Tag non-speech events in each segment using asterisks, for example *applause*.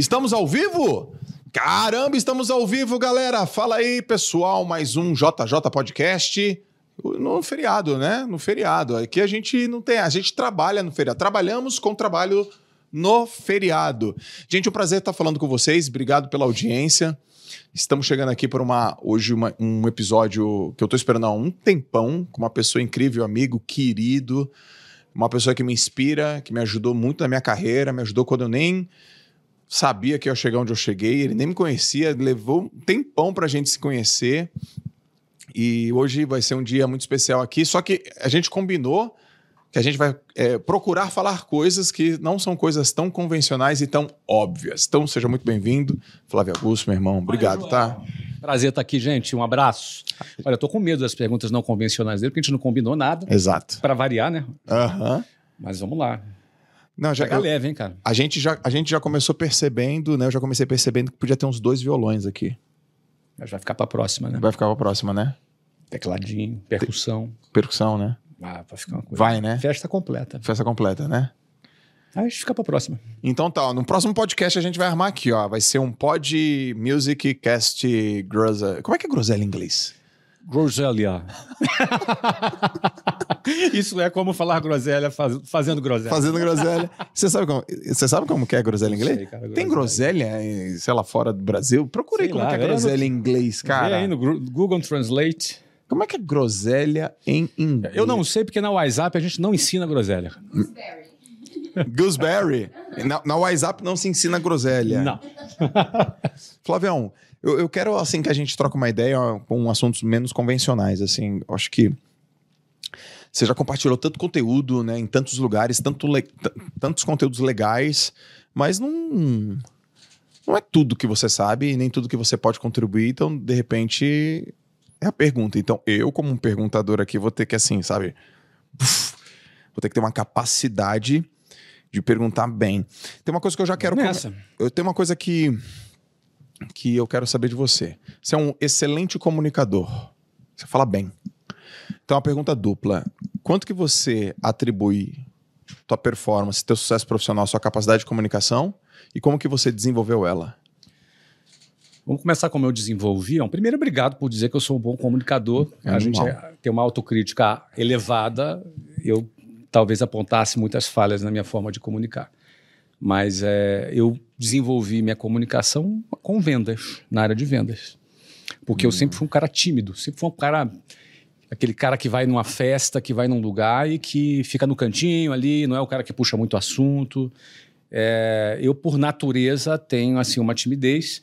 Estamos ao vivo? Caramba, estamos ao vivo, galera. Fala aí, pessoal, mais um JJ Podcast no feriado, né? No feriado. Aqui a gente não tem, a gente trabalha no feriado. Trabalhamos com trabalho no feriado. Gente, um prazer estar falando com vocês. Obrigado pela audiência. Estamos chegando aqui para uma hoje uma, um episódio que eu estou esperando há um tempão com uma pessoa incrível, amigo, querido, uma pessoa que me inspira, que me ajudou muito na minha carreira, me ajudou quando eu nem sabia que eu ia chegar onde eu cheguei, ele nem me conhecia, levou um tempão para a gente se conhecer. E hoje vai ser um dia muito especial aqui, só que a gente combinou que a gente vai é, procurar falar coisas que não são coisas tão convencionais e tão óbvias. Então, seja muito bem-vindo, Flávio Augusto, meu irmão. Obrigado, tá? Prazer estar aqui, gente. Um abraço. Olha, eu tô com medo das perguntas não convencionais dele, porque a gente não combinou nada. Exato. Para variar, né? Aham. Mas vamos lá. Não, já, Pega eu- leve, hein, cara? a, gente já, a gente já começou percebendo, né? Eu já comecei percebendo que podia ter uns dois violões aqui. Mas vai ficar para próxima, né? Vai ficar pra próxima, né? Tecladinho, percussão. Percussão, né? Ah, vai ficar uma coisa. Vai, né? Festa completa. Festa completa, né? Aí a gente fica para próxima. Então tá, ó, no próximo podcast a gente vai armar aqui, ó. Vai ser um Pod Music Cast Groselha. Como é que é groselha em inglês? Groselha. *laughs* Isso é como falar groselha faz- fazendo groselha. Fazendo groselha. Você sabe como, você sabe como que é groselha em inglês? Sei, cara, Tem groselha, em, sei lá, fora do Brasil? Procura aí Sei como lá, que é no- groselha em inglês, Vê cara. aí no Google Translate. Como é que é groselha em inglês? Eu não sei porque na WhatsApp a gente não ensina groselha. *laughs* Gooseberry. Na, na WhatsApp não se ensina groselha. Não. *laughs* Flavião, eu, eu quero assim que a gente troque uma ideia com assuntos menos convencionais. Assim, eu acho que você já compartilhou tanto conteúdo, né, em tantos lugares, tanto tantos conteúdos legais, mas não não é tudo que você sabe e nem tudo que você pode contribuir. Então, de repente, é a pergunta. Então, eu como um perguntador aqui vou ter que assim, sabe, Uf, vou ter que ter uma capacidade de perguntar bem. Tem uma coisa que eu já quero Nessa. eu tenho uma coisa que que eu quero saber de você. Você é um excelente comunicador. Você fala bem. Então, uma pergunta dupla. Quanto que você atribui tua performance, teu sucesso profissional, sua capacidade de comunicação e como que você desenvolveu ela? Vamos começar como eu desenvolvi. Primeiro, obrigado por dizer que eu sou um bom comunicador. É a gente normal. é- tem uma autocrítica elevada. Eu talvez apontasse muitas falhas na minha forma de comunicar. Mas é, eu desenvolvi minha comunicação com vendas, na área de vendas. Porque eu sempre fui um cara tímido, sempre fui um cara. Aquele cara que vai numa festa, que vai num lugar e que fica no cantinho ali, não é o cara que puxa muito assunto. É, eu, por natureza, tenho assim uma timidez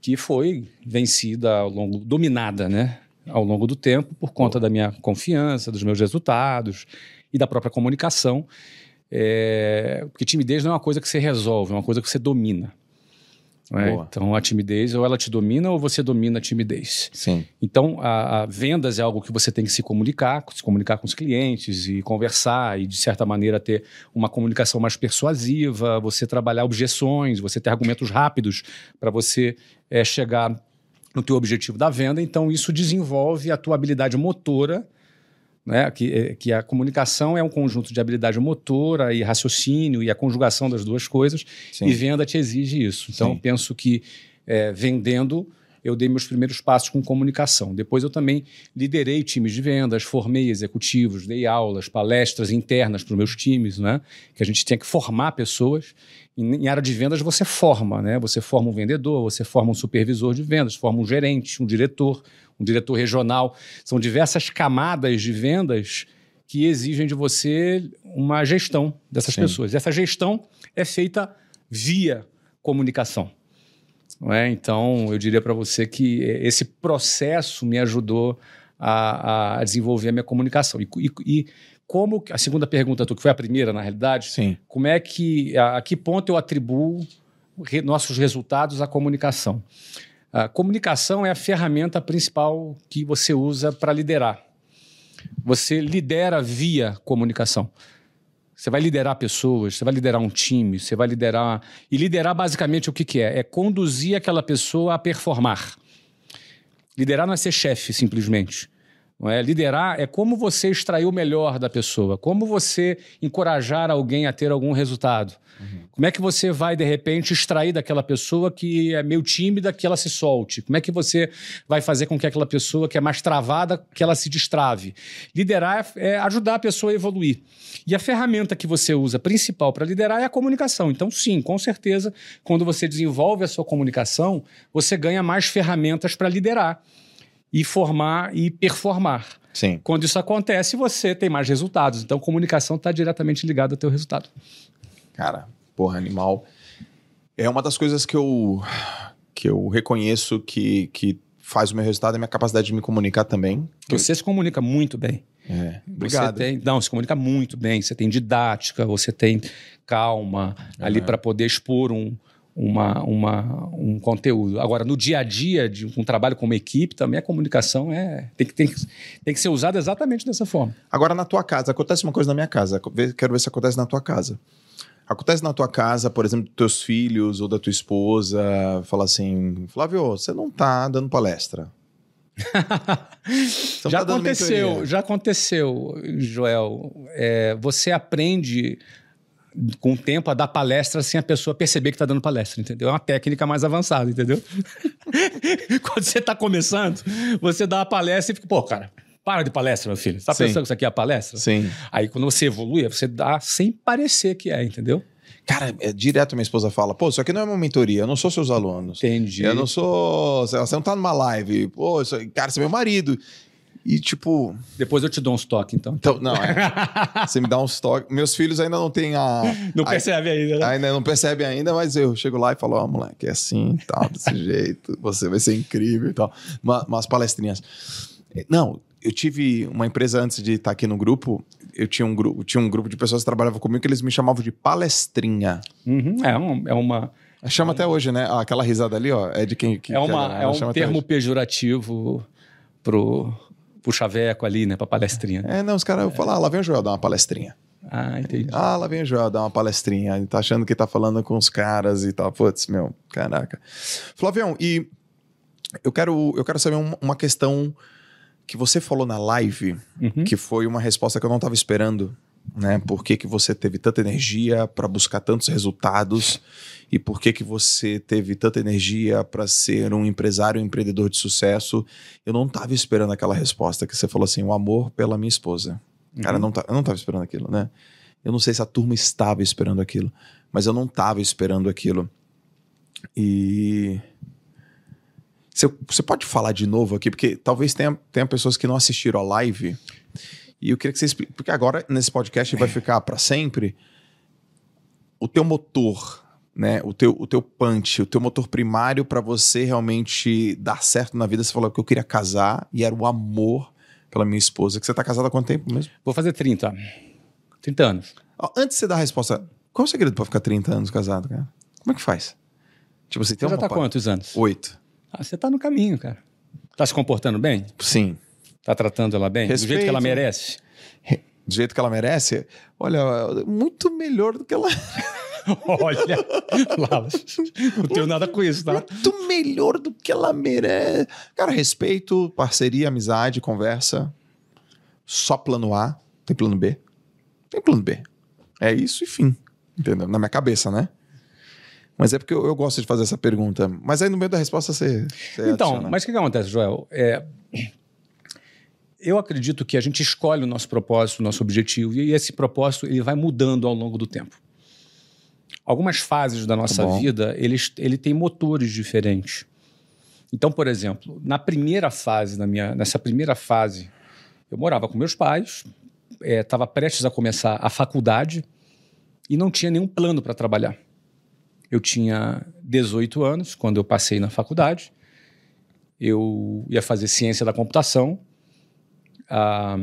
que foi vencida ao longo, dominada, né? Ao longo do tempo, por conta da minha confiança, dos meus resultados e da própria comunicação. É, porque timidez não é uma coisa que você resolve, é uma coisa que você domina. é? Então, a timidez, ou ela te domina, ou você domina a timidez. Sim. Então, a, a vendas é algo que você tem que se comunicar, se comunicar com os clientes e conversar e, de certa maneira, ter uma comunicação mais persuasiva, você trabalhar objeções, você ter argumentos rápidos para você eh, chegar no teu objetivo da venda. Então, isso desenvolve a tua habilidade motora, né? que, eh, que a comunicação é um conjunto de habilidade motora e raciocínio e a conjugação das duas coisas. Sim. E venda te exige isso. Então, penso que eh, vendendo, eu dei meus primeiros passos com comunicação. Depois, eu também liderei times de vendas, formei executivos, dei aulas, palestras internas para os meus times, né? que a gente tinha que formar pessoas. Em, em área de vendas, você forma, né? você forma um vendedor, você forma um supervisor de vendas, forma um gerente, um diretor, um diretor regional. São diversas camadas de vendas que exigem de você uma gestão dessas Sim. pessoas. Essa gestão é feita via comunicação. É? Então, eu diria para você que esse processo me ajudou a, a desenvolver a minha comunicação. E, e- e como a segunda pergunta, tu, que foi a primeira, na realidade, Sim. como é que, a, a que ponto eu atribuo re- nossos resultados à comunicação? A comunicação é a ferramenta principal que você usa para liderar. Você lidera via comunicação. Você vai liderar pessoas, você vai liderar um time, você vai liderar. E liderar basicamente o que, que é? É conduzir aquela pessoa a performar. Liderar não é ser chefe, simplesmente. É? Liderar é como você extrair o melhor da pessoa, como você encorajar alguém a ter algum resultado. Uhum. Como é que você vai, de repente, extrair daquela pessoa que é meio tímida que ela se solte? Como é que você vai fazer com que aquela pessoa que é mais travada que ela se destrave? Liderar é ajudar a pessoa a evoluir. E a ferramenta que você usa principal para liderar é a comunicação. Então, sim, com certeza, quando você desenvolve a sua comunicação, você ganha mais ferramentas para liderar e formar e performar. Sim. Quando isso acontece, você tem mais resultados. Então, comunicação está diretamente ligada ao teu resultado. Cara, porra, animal. É uma das coisas que eu, que eu reconheço que, que faz o meu resultado é a minha capacidade de me comunicar também. Você se comunica muito bem. É, obrigado. Você tem, não, se comunica muito bem. Você tem didática, você tem calma uhum. ali para poder expor um, uma, uma, um conteúdo. Agora, no dia a dia, de um trabalho como equipe, também a comunicação é, tem, que, tem, tem que ser usada exatamente dessa forma. Agora, na tua casa, acontece uma coisa na minha casa, quero ver se acontece na tua casa. Acontece na tua casa, por exemplo, dos teus filhos ou da tua esposa, fala assim: Flávio, você não tá dando palestra. *laughs* já tá aconteceu, já aconteceu, Joel. É, você aprende com o tempo a dar palestra sem a pessoa perceber que está dando palestra, entendeu? É uma técnica mais avançada, entendeu? *laughs* Quando você está começando, você dá a palestra e fica, pô, cara, para de palestra, meu filho. Você tá pensando que isso aqui é a palestra? Sim. Aí quando você evolui, você dá sem parecer que é, entendeu? Cara, é, direto minha esposa fala, pô, isso aqui não é uma mentoria, eu não sou seus alunos. Entendi. Eu não sou. Você não tá numa live. Pô, isso, cara, você é meu marido. E tipo. Depois eu te dou uns toques, então. Então, não, é. *laughs* você me dá uns toques. Meus filhos ainda não têm a. Não percebe ainda, né? Ainda não percebe ainda, mas eu chego lá e falo, ó, oh, moleque, é assim, tal, desse *laughs* jeito, você vai ser incrível e tal. Uma, umas palestrinhas. Não, eu tive uma empresa antes de estar aqui no grupo. Eu tinha um grupo, tinha um grupo de pessoas que trabalhavam comigo que eles me chamavam de palestrinha. Uhum, é, um, é uma. Chama até hoje, né? Ah, aquela risada ali, ó, é de quem. Que, é, uma, que é um termo pejorativo pro pro chaveco ali, né, pra palestrinha. É, não, os caras é. falam, ah, lá vem o Joel dar uma palestrinha. Ah, entendi. Ah, lá vem o Joel dar uma palestrinha. Ele tá achando que tá falando com os caras e tal. Putz, meu, caraca. Flavião, e eu quero, eu quero saber uma questão que você falou na live, uhum. que foi uma resposta que eu não estava esperando, né? Por que, que você teve tanta energia para buscar tantos resultados e por que, que você teve tanta energia para ser um empresário, um empreendedor de sucesso? Eu não estava esperando aquela resposta que você falou assim, o amor pela minha esposa. Uhum. Cara, eu não, eu não estava esperando aquilo, né? Eu não sei se a turma estava esperando aquilo, mas eu não estava esperando aquilo. E você, você pode falar de novo aqui, porque talvez tenha, tenha pessoas que não assistiram a live. E eu queria que você explique, porque agora nesse podcast vai ficar para sempre o teu motor, né? O teu, o teu punch, o teu motor primário para você realmente dar certo na vida. Você falou que eu queria casar e era o amor pela minha esposa. Que você tá casado há quanto tempo mesmo? Vou fazer 30. 30 anos. Antes de você dar a resposta, qual é o segredo para ficar 30 anos casado, cara? Como é que faz? Tipo, você tem você já tá quantos anos? Oito. Ah, você tá no caminho, cara. Tá se comportando bem? Sim. Tá tratando ela bem? Respeito. Do jeito que ela merece? Do jeito que ela merece? Olha, muito melhor do que ela. *laughs* Olha, não tenho nada com isso, tá? Muito melhor do que ela merece. Cara, respeito, parceria, amizade, conversa. Só plano A. Tem plano B? Tem plano B. É isso e fim. Entendeu? Na minha cabeça, né? Mas é porque eu, eu, gosto de fazer essa pergunta. Mas aí no meio da resposta você. você então, adiciona. mas o que, que, acontece, Joel? É, eu acredito que a gente escolhe o nosso propósito, o nosso objetivo, e esse propósito ele vai mudando ao longo do tempo. Algumas fases da nossa tá vida, ele, ele tem motores diferentes. Então, por exemplo, na primeira fase, na minha, nessa primeira fase, eu morava com meus pais, estava é, prestes a começar a faculdade e não tinha nenhum plano para trabalhar. Eu tinha 18 anos quando eu passei na faculdade. Eu ia fazer ciência da computação. Ah,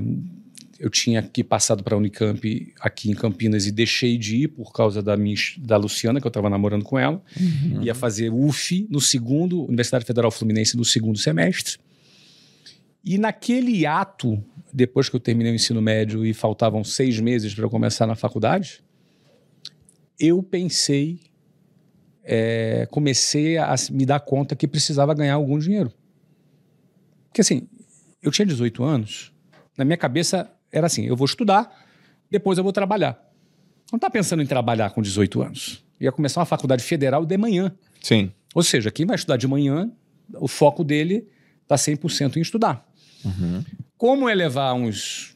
eu tinha aqui passado para a Unicamp aqui em Campinas e deixei de ir por causa da, minha, da Luciana, que eu estava namorando com ela. Uhum. Ia fazer UF no segundo, Universidade Federal Fluminense, no segundo semestre. E naquele ato, depois que eu terminei o ensino médio e faltavam seis meses para começar na faculdade, eu pensei é, comecei a me dar conta que precisava ganhar algum dinheiro. Porque assim, eu tinha 18 anos, na minha cabeça era assim: eu vou estudar, depois eu vou trabalhar. Não está pensando em trabalhar com 18 anos. Ia começar uma faculdade federal de manhã. Sim. Ou seja, quem vai estudar de manhã, o foco dele está 100% em estudar. Uhum. Como é levar uns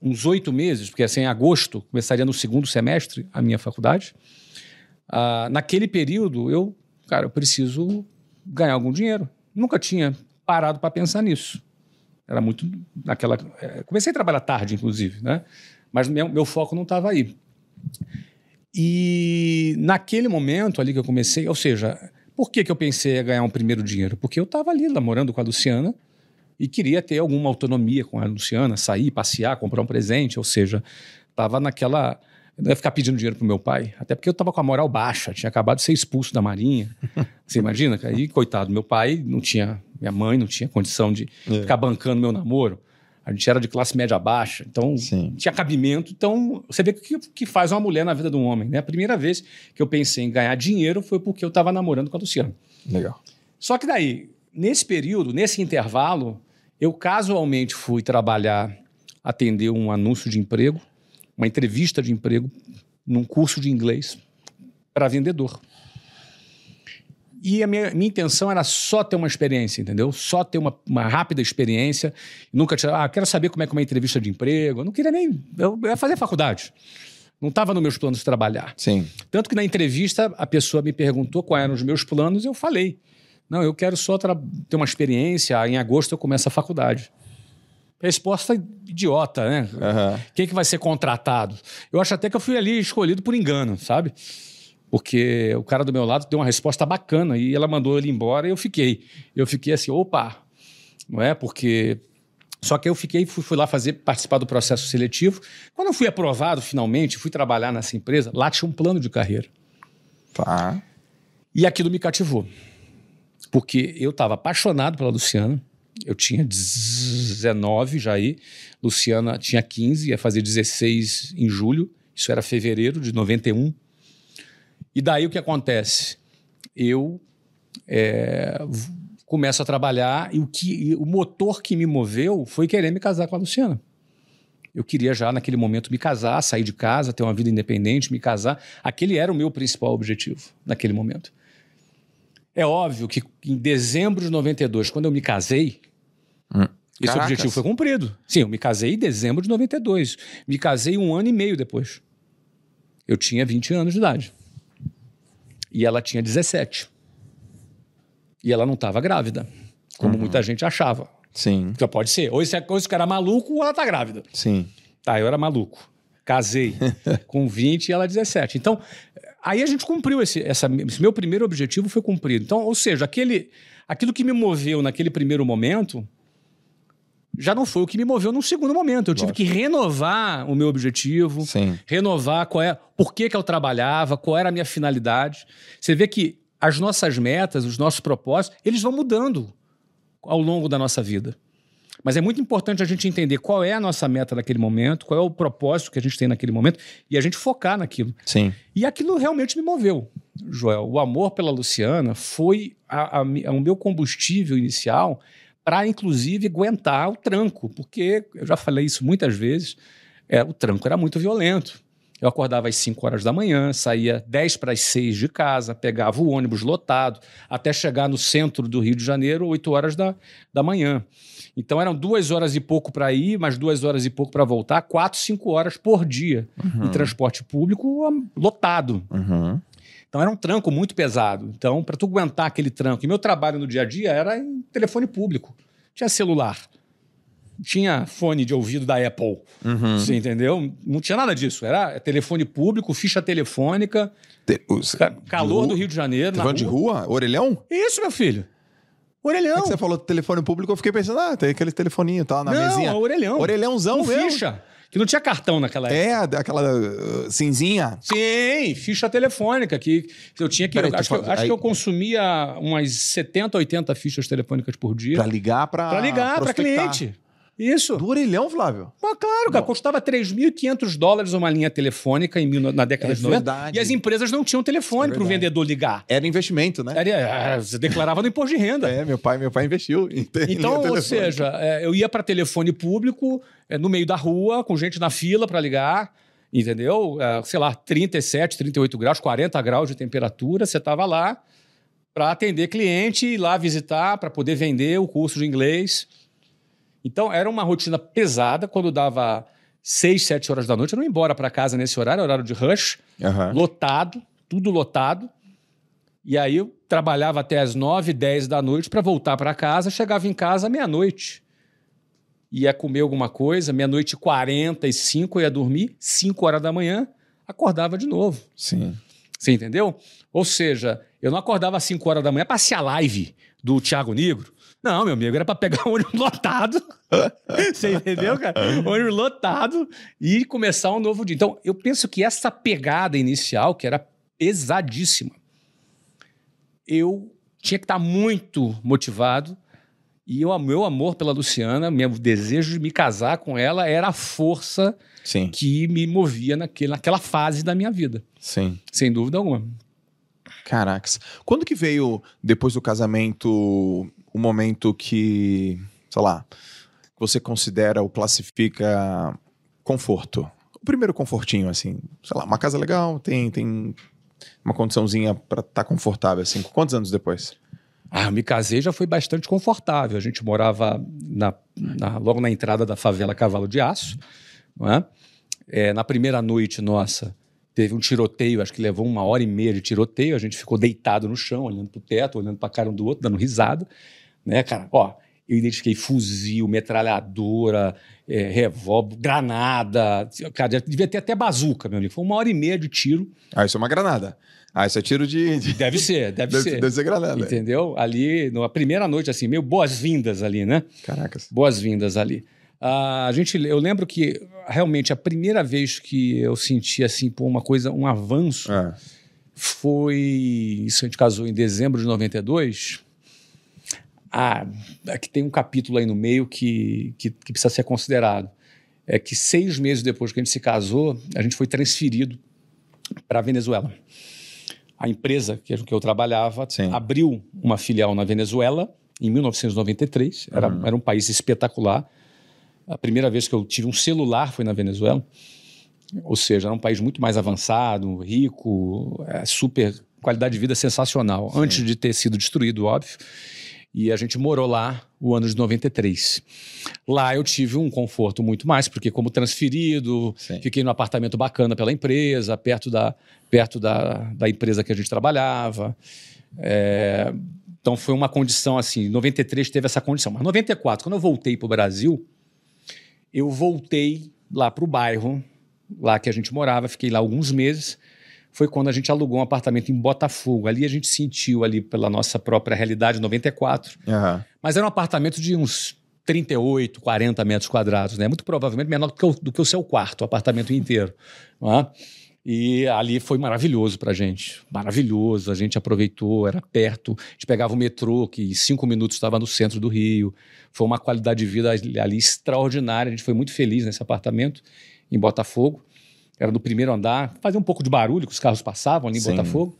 uns oito meses, porque assim, em agosto começaria no segundo semestre a minha faculdade. Ah, naquele período, eu, cara, eu preciso ganhar algum dinheiro. Nunca tinha parado para pensar nisso. Era muito naquela. é, comecei a trabalhar tarde, inclusive, né? Mas meu, meu foco não estava aí. E naquele momento ali que eu comecei, ou seja, por que, que eu pensei em ganhar um primeiro dinheiro? Porque eu estava ali namorando com a Luciana e queria ter alguma autonomia com a Luciana, sair, passear, comprar um presente, ou seja, estava naquela. Eu não ia ficar pedindo dinheiro pro meu pai, até porque eu estava com a moral baixa, tinha acabado de ser expulso da Marinha. Você imagina? E coitado, meu pai não tinha, minha mãe não tinha condição de É. ficar bancando meu namoro. A gente era de classe média baixa, então Sim. tinha cabimento. Então, você vê o que, que faz uma mulher na vida de um homem, né? A primeira vez que eu pensei em ganhar dinheiro foi porque eu estava namorando com a Luciana. Legal. Só que daí, nesse período, nesse intervalo, eu casualmente fui trabalhar, atender um anúncio de emprego, uma entrevista de emprego, num curso de inglês para vendedor. E a minha, minha intenção era só ter uma experiência, entendeu? Só ter uma, uma rápida experiência. Nunca tinha, ah, quero saber como é que é uma entrevista de emprego. Eu não queria nem. Eu ia fazer faculdade. Não estava nos meus planos de trabalhar. Sim. Tanto que na entrevista a pessoa me perguntou quais eram os meus planos e eu falei: Não, eu quero só ter uma experiência, em agosto eu começo a faculdade. Resposta idiota, né? Aham. Quem que vai ser contratado? Eu acho até que eu fui ali escolhido por engano, sabe? Porque o cara do meu lado deu uma resposta bacana e ela mandou ele embora e eu fiquei. Eu fiquei assim, opa, não é? Porque. Só que eu fiquei, fui, fui lá fazer, participar do processo seletivo. Quando eu fui aprovado finalmente, fui trabalhar nessa empresa, lá tinha um plano de carreira. Tá. E aquilo me cativou. Porque eu estava apaixonado pela Luciana. Eu tinha 19 já aí. Luciana tinha 15, ia fazer 16 em julho. Isso era fevereiro de 91. E daí o que acontece? Eu é, começo a trabalhar e o, que, e o motor que me moveu foi querer me casar com a Luciana. Eu queria já naquele momento me casar, sair de casa, ter uma vida independente, me casar. Aquele era o meu principal objetivo naquele momento. É óbvio que em dezembro de 92, quando eu me casei, esse Caracas. objetivo foi cumprido. Sim, eu me casei em dezembro de 92. Me casei um ano e meio depois. Eu tinha 20 anos de idade. E ela tinha 17. E ela não estava grávida, como muita gente achava. Sim. Só pode ser. Ou esse, ou esse cara é maluco ou ela tá grávida. Sim. Tá, eu era maluco. Casei *laughs* com 20 e ela 17. Então, aí a gente cumpriu esse, essa, esse meu primeiro objetivo foi cumprido. Então, ou seja, aquele, aquilo que me moveu naquele primeiro momento já não foi o que me moveu num segundo momento. Eu tive Lógico. que renovar o meu objetivo, Sim. renovar qual é, por que, que eu trabalhava, qual era a minha finalidade. Você vê que as nossas metas, os nossos propósitos, eles vão mudando ao longo da nossa vida. Mas é muito importante a gente entender qual é a nossa meta naquele momento, qual é o propósito que a gente tem naquele momento e a gente focar naquilo. Sim. E aquilo realmente me moveu, Joel. O amor pela Luciana foi a- a mi- o meu combustível inicial para, inclusive, aguentar o tranco, porque eu já falei isso muitas vezes, é, o tranco era muito violento. Eu acordava às 5 horas da manhã, saía 10 para as 6 de casa, pegava o ônibus lotado, até chegar no centro do Rio de Janeiro, 8 horas da, da manhã. Então eram duas horas e pouco para ir, mais duas horas e pouco para voltar, quatro, cinco horas por dia em transporte público lotado. Uhum. Então era um tranco muito pesado. Então, para tu aguentar aquele tranco, e meu trabalho no dia a dia era em telefone público. Tinha celular. Tinha fone de ouvido da Apple. Uhum. Você entendeu? Não tinha nada disso. Era telefone público, ficha telefônica, Te- os- ca- calor do Rio de Janeiro. Telefone de rua. Orelhão? Isso, meu filho. Orelhão. É que você falou telefone público, eu fiquei pensando, ah, tem aquele telefoninho tá na não, mesinha. é orelhão. Orelhãozão Com mesmo. ficha. Que não tinha cartão naquela época. É, aquela uh, cinzinha. Sim, ficha telefônica que eu tinha que. Acho, que eu, acho aí- que eu consumia umas 70, 80 fichas telefônicas por dia Pra ligar pra. para ligar para prospectar. cliente. Isso. Do orelhão, Flávio? Mas claro, cara, custava 3.500 dólares uma linha telefônica em mil- na década É de 90. verdade. E as empresas não tinham telefone É para o vendedor ligar. Era investimento, né? Era- era- Você declarava no imposto de renda. É, meu pai, meu pai investiu Então, ou seja, é, eu ia para telefone público, é, no meio da rua, com gente na fila para ligar, entendeu? É, sei lá, 37, 38 graus, 40 graus de temperatura, você estava lá para atender cliente, ir lá visitar, para poder vender o curso de inglês. Então, era uma rotina pesada. Quando dava 6, 7 horas da noite, eu não ia embora para casa nesse horário, horário de rush Aham. lotado, tudo lotado. E aí eu trabalhava até as 9, 10 da noite para voltar para casa, chegava em casa meia-noite. Ia comer alguma coisa, meia-noite e 45, eu ia dormir, 5 horas da manhã, acordava de novo. Sim. Você entendeu? Ou seja, eu não acordava às 5 horas da manhã para assistir a live do Thiago Negro. Não, meu amigo, era para pegar o ônibus lotado. *laughs* Você entendeu, cara? ônibus lotado e começar um novo dia. Então, eu penso que essa pegada inicial, que era pesadíssima, eu tinha que estar muito motivado. E o meu amor pela Luciana, meu desejo de me casar com ela era a força Sim. que me movia naquele, naquela fase da minha vida, Sim. sem dúvida alguma. Caracas. Quando que veio, depois do casamento, o momento que, sei lá, você considera ou classifica conforto? O primeiro confortinho, assim, sei lá, uma casa legal, tem, tem uma condiçãozinha pra estar confortável, assim. Quantos anos depois? Ah, me casei já foi bastante confortável. A gente morava na- na- logo na entrada da favela Cavalo de Aço. É? É, na primeira noite nossa, teve um tiroteio, acho que levou uma hora e meia de tiroteio. A gente ficou deitado no chão, olhando pro teto, olhando pra cara um do outro, dando risada. Né, cara? Ó, eu identifiquei fuzil, metralhadora, é, revólver, granada. Cara, devia ter até bazuca, meu amigo. Foi uma hora e meia de tiro. Ah, isso é uma granada. Ah, isso é tiro de... de- *laughs* Deve ser, deve, Deve, ser. deve ser granada. Entendeu? Ali, na primeira noite, assim, meio boas-vindas ali, né? Caracas. Boas-vindas ali. Ah, a gente, eu lembro que realmente a primeira vez que eu senti assim, pô, uma coisa, um avanço, Ah, foi. Isso a gente casou em dezembro de 92. Ah, aqui tem um capítulo aí no meio que, que, que precisa ser considerado. É que seis meses depois que a gente se casou, a gente foi transferido para a Venezuela. A empresa que, que eu trabalhava Sim. abriu uma filial na Venezuela em 1993. Era, Uhum. era um país espetacular. A primeira vez que eu tive um celular foi na Venezuela. Ou seja, era um país muito mais avançado, rico, é, super qualidade de vida sensacional. Antes de ter sido destruído, óbvio. E a gente morou lá o ano de 93. Lá eu tive um conforto muito mais, porque como transferido, Sim. fiquei num apartamento bacana pela empresa, perto da, perto da, da empresa que a gente trabalhava. É, então foi uma condição assim, 93 teve essa condição. Mas 94, quando eu voltei para o Brasil, eu voltei lá para o bairro, lá que a gente morava, fiquei lá alguns meses. Foi quando a gente alugou um apartamento em Botafogo. Ali a gente sentiu ali pela nossa própria realidade, 94. aham. Mas era um apartamento de uns 38, 40 metros quadrados, né? Muito provavelmente menor do que o, do que o seu quarto, o apartamento inteiro. não é? E ali foi maravilhoso pra gente. Maravilhoso. A gente aproveitou, era perto. A gente pegava o metrô, que em cinco minutos estava no centro do Rio. Foi uma qualidade de vida ali extraordinária. A gente foi muito feliz nesse apartamento em Botafogo. Era no primeiro andar. Fazia um pouco de barulho, que os carros passavam ali em Sim. Botafogo.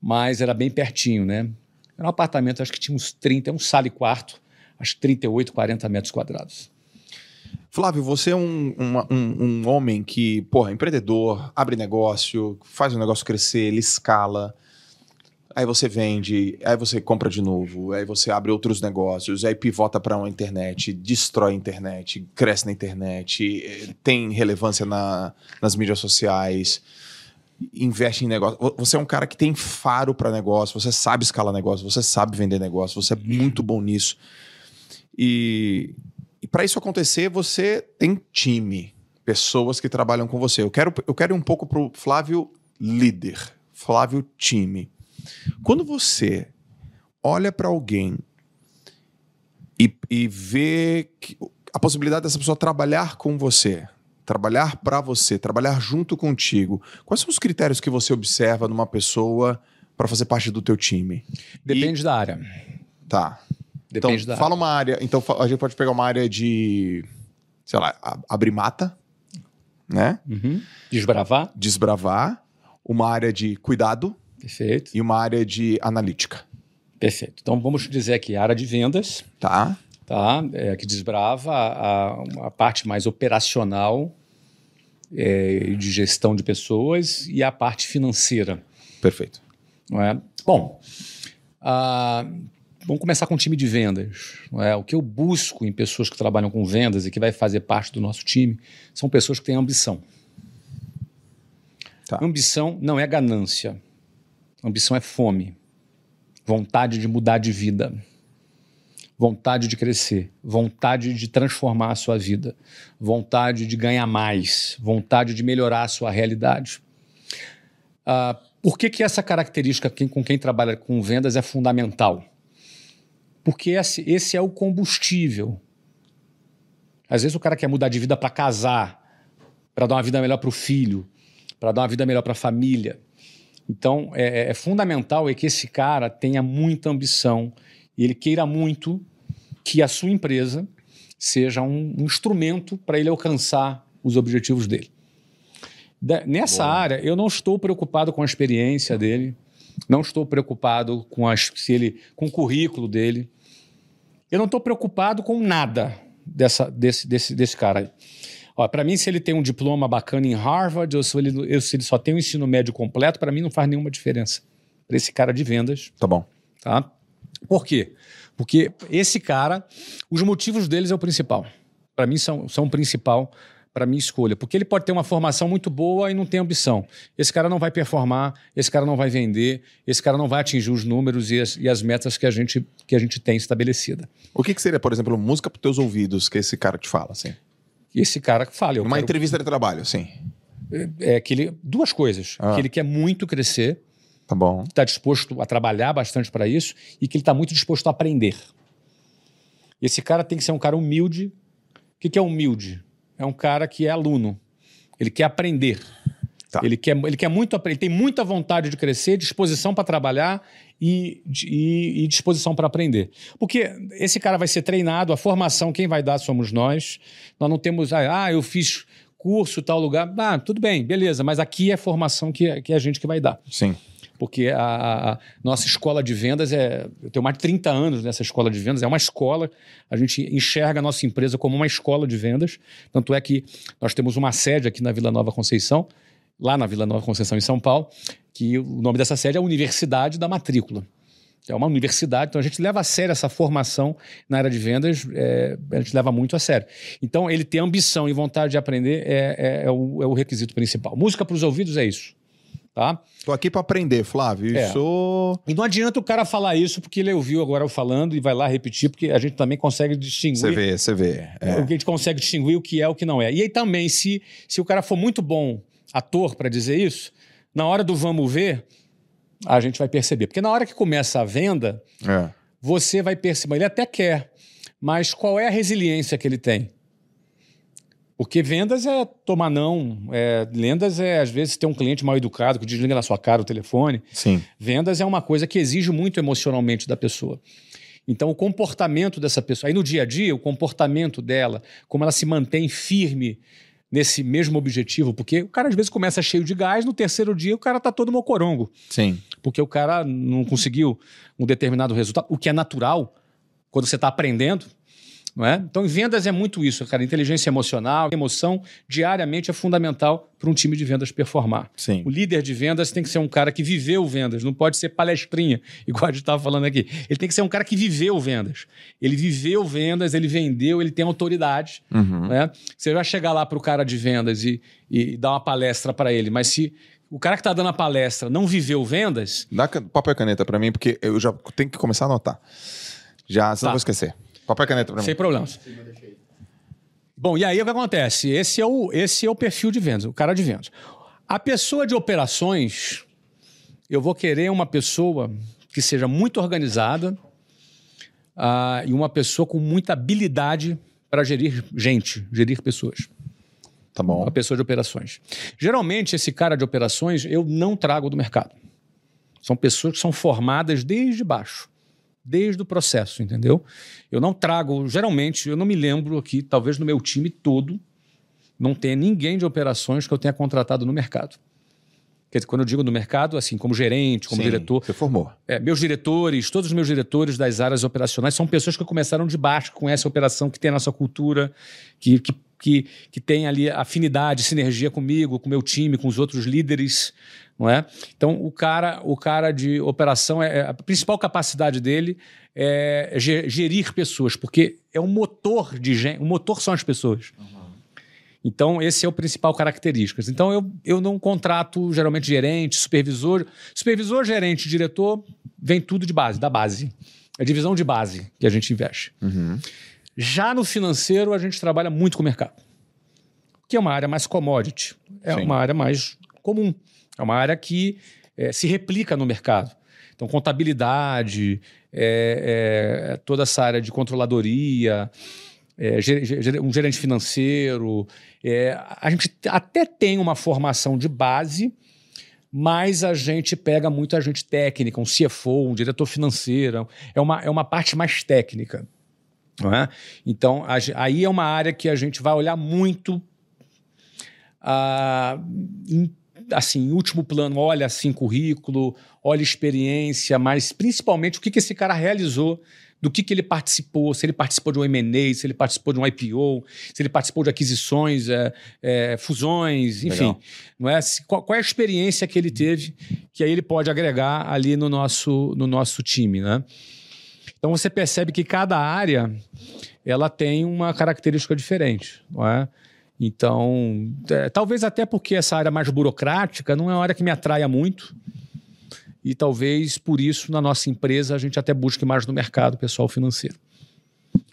Mas era bem pertinho, né? Era um apartamento, acho que tinha uns 30, um sala e quarto, acho que 38, 40 metros quadrados. Flávio, você é um, uma- um, um homem que, porra, empreendedor, abre negócio, faz o negócio crescer, ele escala. Aí você vende, aí você compra de novo, aí você abre outros negócios, aí pivota para uma internet, destrói a internet, cresce na internet, eh, tem relevância na- nas mídias sociais, investe em negócio. Vo- Você é um cara que tem faro para negócio, você sabe escalar negócio, você sabe vender negócio, você é muito bom nisso. E, e para isso acontecer, você tem time, pessoas que trabalham com você. Eu quero, eu quero ir um pouco pro Flávio líder, Flávio time. Quando você olha para alguém e, e vê que- a possibilidade dessa pessoa trabalhar com você, trabalhar para você, trabalhar junto contigo, quais são os critérios que você observa numa pessoa para fazer parte do teu time? Depende da área. Tá. Depende então, da fala uma área. Então, a gente pode pegar uma área de, sei lá, abrir mata, né? Uhum. Desbravar. Desbravar, uma área de cuidado Perfeito. e uma área de analítica, Perfeito. Então vamos dizer aqui, área de vendas, tá? tá? É, que desbrava a, a- a parte mais operacional é, de gestão de pessoas e a parte financeira. Perfeito. Não é? Bom, ah, vamos começar com o time de vendas. É? O que eu busco em pessoas que trabalham com vendas e que vai fazer parte do nosso time são pessoas que têm ambição. Tá. Ambição não é ganância. Ambição é fome. Vontade de mudar de vida. Vontade de crescer. Vontade de transformar a sua vida. Vontade de ganhar mais. Vontade de melhorar a sua realidade. Ah, por que, que essa característica com quem trabalha com vendas é fundamental? Porque esse, esse é o combustível. Às vezes o cara quer mudar de vida para casar, para dar uma vida melhor para o filho, para dar uma vida melhor para a família. Então é, é fundamental é que esse cara tenha muita ambição e ele queira muito que a sua empresa seja um, um instrumento para ele alcançar os objetivos dele. Da- nessa Boa. área, eu não estou preocupado com a experiência dele, não estou preocupado com, as, se ele, com o currículo dele. Eu não estou preocupado com nada dessa, desse, desse, desse cara aí. Para mim, se ele tem um diploma bacana em Harvard ou se ele, se ele só tem um ensino médio completo, para mim não faz nenhuma diferença. Para esse cara de vendas, Tá bom. Tá? Por quê? Porque esse cara, os motivos deles é o principal. Para mim, são, são o principal para minha escolha. Porque ele pode ter uma formação muito boa e não tem ambição. Esse cara não vai performar, esse cara não vai vender, esse cara não vai atingir os números e as, e as metas que a, gente, que a gente tem estabelecida. O que, que seria, por exemplo, música para teus ouvidos que esse cara te fala, assim? E esse cara que fala, Uma quero- entrevista de trabalho, assim. é que ele, duas coisas. Ah. Que ele quer muito crescer, Tá bom. está disposto a trabalhar bastante para isso e que ele está muito disposto a aprender. Esse cara tem que ser um cara humilde. O que, que é humilde? É um cara que é aluno. Ele quer aprender. Tá. Ele, quer, ele quer muito aprender. Ele tem muita vontade de crescer, disposição para trabalhar e, e- e disposição para aprender. Porque esse cara vai ser treinado, a formação quem vai dar somos nós. Nós não temos, ah, ah, eu fiz curso tal lugar. Ah, tudo bem, beleza, mas aqui é formação que, que é a gente que vai dar Sim. porque a, a- a nossa escola de vendas é. Eu tenho mais de 30 anos nessa escola de vendas, é uma escola. A gente enxerga a nossa empresa como uma escola de vendas. Tanto é que nós temos uma sede aqui na Vila Nova Conceição, lá na Vila Nova Conceição, em São Paulo, que o nome dessa sede é Universidade da Matrícula. É uma universidade, então a gente leva a sério essa formação na área de vendas, é, a gente leva muito a sério. Então, ele ter ambição e vontade de aprender é, é- é o, é o requisito principal. Música para os ouvidos é isso. Tá? Tô aqui para aprender, Flávio. É. Isso. E não adianta o cara falar isso porque ele ouviu agora eu falando e vai lá repetir, porque a gente também consegue Você distinguir. vê, você vê. É. O que a gente consegue distinguir o que é o que não é. E aí também, se, se o cara for muito bom ator para dizer isso, na hora do vamos ver, a gente vai perceber. Porque na hora que começa a venda, É. você vai perceber. Ele até quer, mas qual é a resiliência que ele tem? Porque vendas é tomar não. É, vendas é, às vezes, ter um cliente mal educado que desliga na sua cara o telefone. Sim. Vendas é uma coisa que exige muito emocionalmente da pessoa. Então, o comportamento dessa pessoa, aí no dia a dia, o comportamento dela, como ela se mantém firme nesse mesmo objetivo, porque o cara às vezes começa cheio de gás, no terceiro dia o cara tá todo mocorongo, Sim. porque o cara não conseguiu um determinado resultado, o que é natural quando você está aprendendo. Não é? Então, em vendas é muito isso, cara. Inteligência emocional, emoção, diariamente é fundamental para um time de vendas performar. Sim. O líder de vendas tem que ser um cara que viveu vendas, não pode ser palestrinha, *laughs* igual a gente estava falando aqui. Ele tem que ser um cara que viveu vendas. Ele viveu vendas, ele vendeu, ele tem autoridade. Uhum. Né? Você vai chegar lá para o cara de vendas e, e dar uma palestra para ele, mas se o cara que está dando a palestra não viveu vendas, Dá papel e caneta para mim, porque eu já tenho que começar a anotar. Já, senão Tá. vou esquecer. Papel e caneta para mim. sem problemas. Bom, e aí o que acontece? Esse é, o, esse é o perfil de vendas, o cara de vendas. A pessoa de operações, eu vou querer uma pessoa que seja muito organizada ah, e uma pessoa com muita habilidade para gerir gente, gerir pessoas. Tá bom. Uma pessoa de operações. Geralmente, esse cara de operações eu não trago do mercado. São pessoas que são formadas desde baixo. Desde o processo, entendeu? Eu não trago, geralmente, eu não me lembro aqui, talvez no meu time todo, não tenha ninguém de operações que eu tenha contratado no mercado. Quer dizer, quando eu digo no mercado, assim, como gerente, como Sim, diretor. Você formou. É, meus diretores, todos os meus diretores das áreas operacionais são pessoas que começaram de baixo, que conhecem a operação, que tem a nossa cultura, que, que, que, que tem ali afinidade, sinergia comigo, com o meu time, com os outros líderes. Não é? Então, o cara, o cara de operação, é, a principal capacidade dele é gerir pessoas, porque é um motor de gente. O motor são as pessoas. Uhum. Então, esse é o principal características. Então, eu, eu não contrato geralmente gerente, supervisor. Supervisor, gerente, diretor, vem tudo de base, da base. É divisão de base que a gente investe. Uhum. Já no financeiro, a gente trabalha muito com o mercado, que é uma área mais commodity, é Sim. uma área mais comum, é uma área que é, se replica no mercado. Então, contabilidade, é, é, toda essa área de controladoria, é, um gerente financeiro. A gente até tem uma formação de base, mas a gente pega muita gente técnica, um CFO, um diretor financeiro. É uma, é uma parte mais técnica. É? Então, aí é uma área que a gente vai olhar muito uh, em, assim, em último plano, olha assim currículo, olha experiência, mas principalmente o que, que esse cara realizou do que, que ele participou, se ele participou de um M&A, se ele participou de um IPO, se ele participou de aquisições, é, é, fusões, enfim. Não é? Qual, qual, é a experiência que ele teve que aí ele pode agregar ali no nosso, no nosso time, né? Então você percebe que cada área ela tem uma característica diferente, não é? Então, é, talvez até porque essa área mais burocrática não é uma área que me atraia muito, e talvez por isso na nossa empresa a gente até busque mais no mercado pessoal financeiro.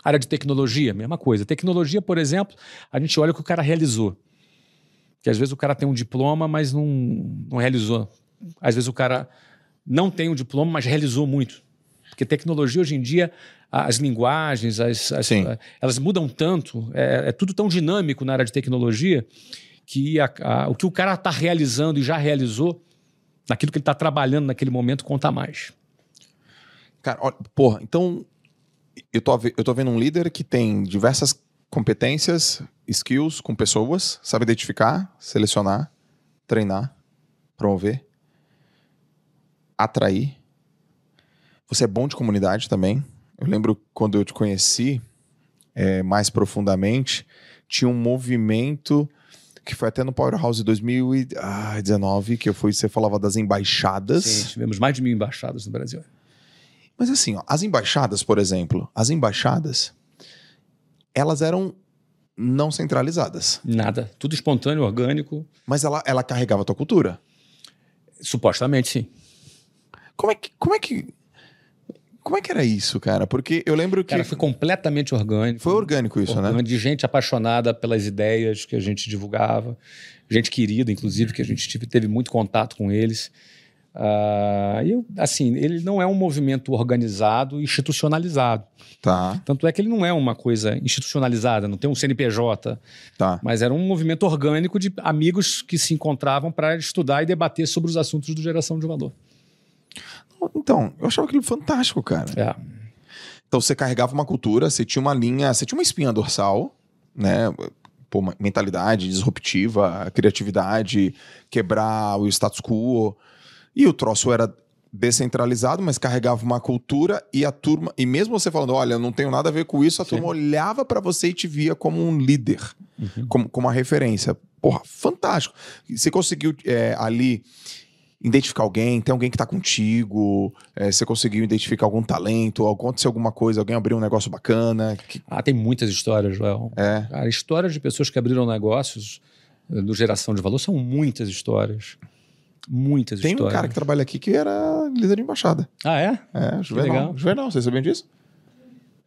Área de tecnologia, mesma coisa. Tecnologia, por exemplo, a gente olha o que o cara realizou. Que às vezes o cara tem um diploma, mas não, não realizou. Às vezes o cara não tem um diploma, mas realizou muito. Porque tecnologia hoje em dia, as linguagens, as, as elas mudam tanto, é, é, tudo tão dinâmico na área de tecnologia que a, a, o que o cara está realizando e já realizou naquilo que ele está trabalhando naquele momento conta mais. Cara, olha, porra, então eu tô, eu tô vendo um líder que tem diversas competências, skills com pessoas, sabe identificar, selecionar, treinar, promover, atrair. Você é bom de comunidade também. Eu lembro quando eu te conheci é, mais profundamente, tinha um movimento que foi até no Powerhouse 2019, que eu fui, você falava das embaixadas. Sim, tivemos mais de mil embaixadas no Brasil. Mas assim, ó, as embaixadas, por exemplo, as embaixadas, elas eram não centralizadas. Nada, tudo espontâneo, orgânico. Mas ela, ela carregava a tua cultura? Supostamente, sim. Como é que, como é que como é que era isso, cara? Porque eu lembro que. Cara, foi completamente orgânico. Foi orgânico isso, né? orgânico, né? De gente apaixonada pelas ideias que a gente divulgava, gente querida, inclusive, que a gente teve muito contato com eles. Uh, eu, assim, ele não é um movimento organizado, institucionalizado. Tá. Tanto é que ele não é uma coisa institucionalizada, não tem um CNPJ. Tá. Mas era um movimento orgânico de amigos que se encontravam para estudar e debater sobre os assuntos do geração de valor. Então, eu achava aquilo fantástico, cara. É. Então você carregava uma cultura, você tinha uma linha, você tinha uma espinha dorsal, né? Pô, mentalidade disruptiva, criatividade, quebrar o status quo. E o troço era descentralizado, mas carregava uma cultura e a turma, e mesmo você falando, olha, não tenho nada a ver com isso, a Sim. turma olhava para você e te via como um líder, uhum. como, como uma referência. Porra, fantástico. Você conseguiu é, ali identificar alguém, tem alguém que está contigo, é, você conseguiu identificar algum talento, aconteceu alguma coisa, alguém abriu um negócio bacana. Que... Ah, tem muitas histórias, Léo. É. Cara, histórias de pessoas que abriram negócios eh, do geração de valor são muitas histórias. Muitas tem histórias. Tem um cara que trabalha aqui que era líder de embaixada. Ah, é? É, Juvenal. Juvenal, vocês sabiam disso?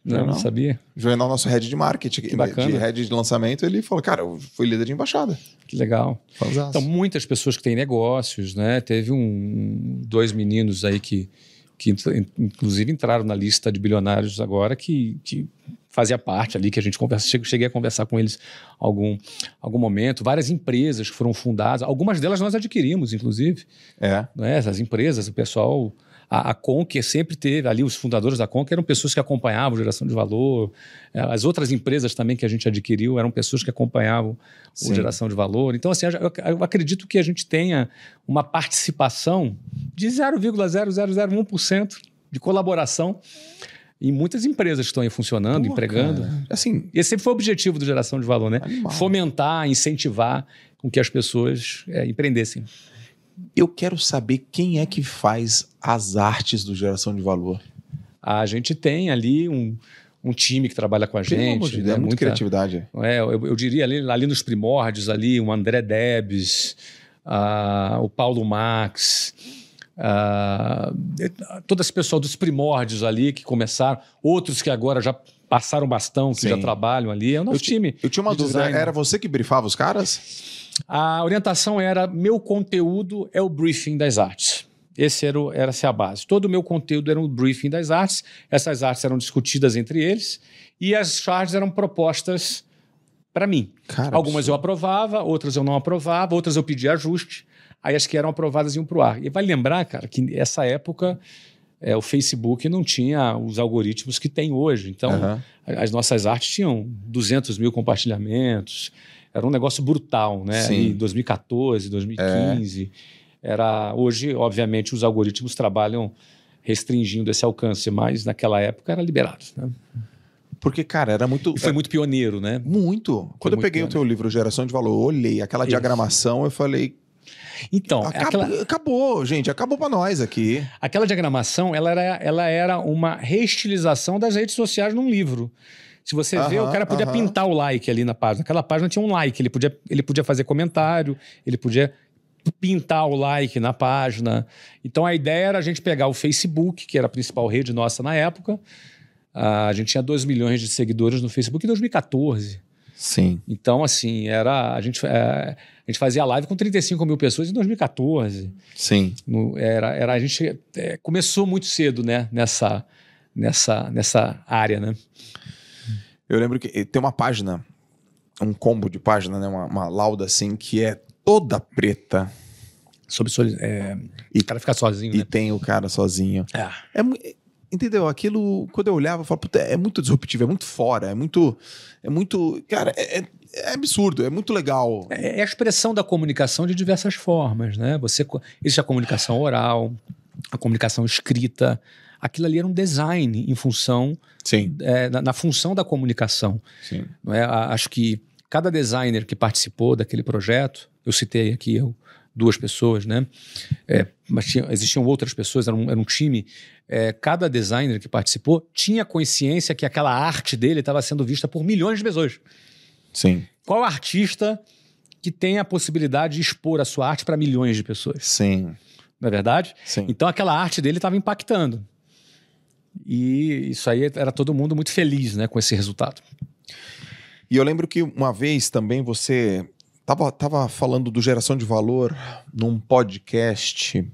Não, não sabia. Juvenal, nosso head de marketing, que bacana. de head de lançamento, ele falou: Cara, eu fui líder de embaixada. Que legal. Então, muitas pessoas que têm negócios, né? Teve um, dois meninos aí que, que inclusive entraram na lista de bilionários agora, que, que fazia parte ali, que a gente conversa, cheguei a conversar com eles algum, algum momento. Várias empresas que foram fundadas, algumas delas nós adquirimos, inclusive. É. Né? As empresas, o pessoal A, a Conquer sempre teve, ali os fundadores da Conquer eram pessoas que acompanhavam geração de valor. É, as outras empresas também que a gente adquiriu eram pessoas que acompanhavam Sim. a geração de valor. Então, assim, eu, eu acredito que a gente tenha uma participação de 0,0001% de colaboração em muitas empresas que estão aí funcionando, empregando. cara. Assim, Esse sempre foi o objetivo do geração de valor, né? Animal. Fomentar, incentivar com que as pessoas é, empreendessem. Eu quero saber quem é que faz as artes do Geração de Valor. A gente tem ali um, um time que trabalha com a Pelo gente. de Deus, né? é muita Muita- criatividade. É, eu, eu diria ali, ali nos primórdios, ali, o André Debs, ah, o Paulo Max, ah, todo esse pessoal dos primórdios ali que começaram, outros que agora já passaram bastão, que Sim. já trabalham ali. É o nosso Eu ti- time. Eu tinha uma de dúvida, design. era você que brifava os caras? A orientação era: meu conteúdo é o briefing das artes. Esse era, o, era a base. Todo o meu conteúdo era um briefing das artes. Essas artes eram discutidas entre eles e as charges eram propostas para mim. Cara, Algumas eu aprovava, outras eu não aprovava, outras eu pedia ajuste. Aí as que eram aprovadas iam para o ar. E vai lembrar, cara, que nessa época é, o Facebook não tinha os algoritmos que tem hoje. Então, Aham. as nossas artes tinham 200 mil compartilhamentos. Era um negócio brutal, né? Sim. Em 2014, 2015. Era, hoje, obviamente, os algoritmos trabalham restringindo esse alcance, mas naquela época era liberado. Né? Porque, cara, era muito. E foi muito pioneiro, né? Muito. Quando eu muito peguei o bom, teu livro Geração de Valor, eu olhei aquela Isso. diagramação, eu falei, Então, acabou, aquela, acabou, gente, acabou pra nós aqui. aquela diagramação ela era, ela era uma reestilização das redes sociais num livro. Se você vê, Aham, o cara podia pintar o like ali na página. Aquela página tinha um like, ele podia, ele podia fazer comentário, ele podia pintar o like na página. Então a ideia era a gente pegar o Facebook, que era a principal rede nossa na época. Ah, a gente tinha 2 milhões de seguidores no Facebook em 2014. Sim. Então, assim, era. A gente, é, a gente fazia live com 35 mil pessoas em 2014. Sim. No- era, era, a gente é, começou muito cedo, né? Nessa, nessa, nessa área, né? Eu lembro que tem uma página, um combo de página, né? Uma, uma lauda assim, que é toda preta Sobre soli- é, E- o cara ficar sozinho, e né? tem o cara sozinho. É. É, entendeu? Aquilo, quando eu olhava, eu falava, puta, é muito disruptivo, é muito fora, é muito. É muito. Cara, é, é- é absurdo, é muito legal. É é a expressão da comunicação de diversas formas, né? Você, existe a comunicação oral, a comunicação escrita. Aquilo ali era um design em função, Sim, é, na, na função da comunicação. é? Acho que cada designer que participou daquele projeto, eu citei aqui eu, duas pessoas, né? É, mas tinha- existiam outras pessoas, era um, era um time. É, cada designer que participou tinha consciência que aquela arte dele estava sendo vista por milhões de pessoas. Sim, Qual artista que tem a possibilidade de expor a sua arte para milhões de pessoas? sim, Não é verdade? sim. Então aquela arte dele estava impactando. E isso aí era todo mundo muito feliz né, com esse resultado. E eu lembro que uma vez também você tava, tava falando do geração de valor num podcast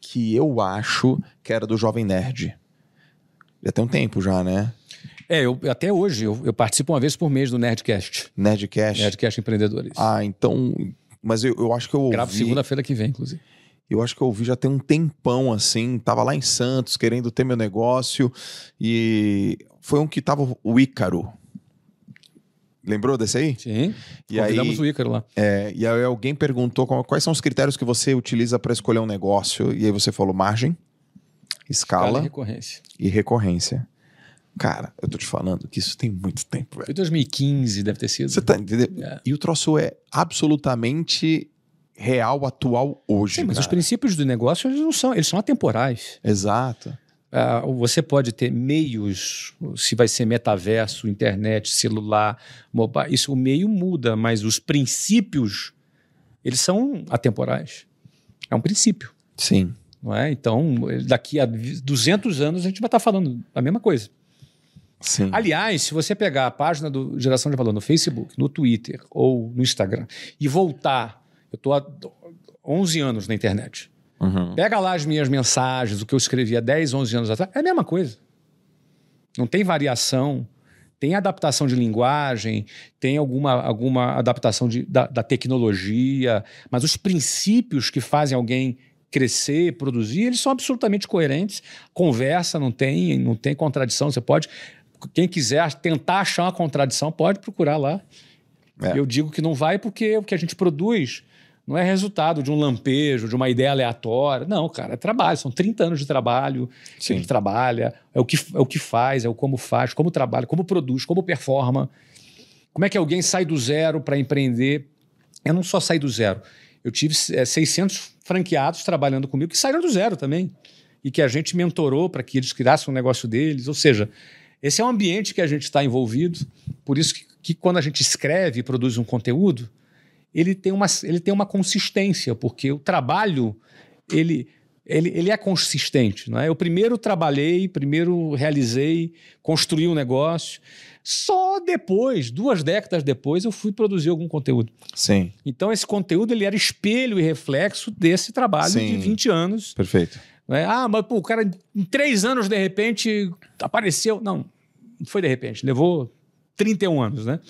que eu acho que era do Jovem Nerd. Já tem um tempo já, né? É, eu, até hoje eu, eu participo uma vez por mês do Nerdcast. Nerdcast. Nerdcast Empreendedores. Ah, então. Mas eu, eu acho que eu ouvi. Gravo segunda-feira que vem, inclusive. Eu acho que eu ouvi já tem um tempão assim. Tava lá em Santos querendo ter meu negócio. E foi um que tava o Ícaro. Lembrou desse aí? Sim. E Convidamos aí- o Ícaro lá. É, e aí alguém perguntou quais são os critérios que você utiliza para escolher um negócio. E aí você falou margem, Escala escala e recorrência. e recorrência. Cara, eu tô te falando que isso tem muito tempo, velho. Foi 2015, deve ter sido. Você tá entendendo? É. E o troço é absolutamente real, atual hoje. Sim, mas os cara. princípios do negócio eles não são, eles são atemporais. Exato. Ah, você pode ter meios, se vai ser metaverso, internet, celular, mobile, isso o meio muda, mas os princípios eles são atemporais. É um princípio, Sim. não é? Então, daqui a 200 anos a gente vai estar falando a mesma coisa. Sim. Aliás, se você pegar a página do Geração de Valor no Facebook, no Twitter ou no Instagram e voltar, eu estou há 11 anos na internet. Uhum. Pega lá as minhas mensagens, o que eu escrevi há 10, 11 anos atrás, é a mesma coisa. Não tem variação, tem adaptação de linguagem, tem alguma, alguma adaptação de, da, da tecnologia, mas os princípios que fazem alguém crescer, produzir, eles são absolutamente coerentes. Conversa, não tem, não tem contradição. Você pode, quem quiser tentar achar uma contradição, pode procurar lá. É. Eu digo que não vai porque o que a gente produz não é resultado de um lampejo, de uma ideia aleatória. Não, cara, é trabalho. São 30 anos de trabalho Sim. que gente trabalha, é o que, é o que faz, é o como faz, como trabalha, como produz, como performa. Como é que alguém sai do zero para empreender? Eu não só saí do zero. Eu tive é, 600 franqueados trabalhando comigo que saíram do zero também. E que a gente mentorou para que eles criassem um negócio deles. Ou seja, esse é um ambiente que a gente está envolvido. Por isso que, que quando a gente escreve e produz um conteúdo, ele tem uma, ele tem uma consistência, porque o trabalho ele, ele, ele é consistente. Não é? Eu primeiro trabalhei, primeiro realizei, construí um negócio. Só depois, duas décadas depois, eu fui produzir algum conteúdo. Sim. Então, esse conteúdo ele era espelho e reflexo desse trabalho Sim. de 20 anos. Perfeito. É? Ah, mas pô, o cara em três anos, de repente, apareceu. Não, não foi de repente. Levou 31 anos, né?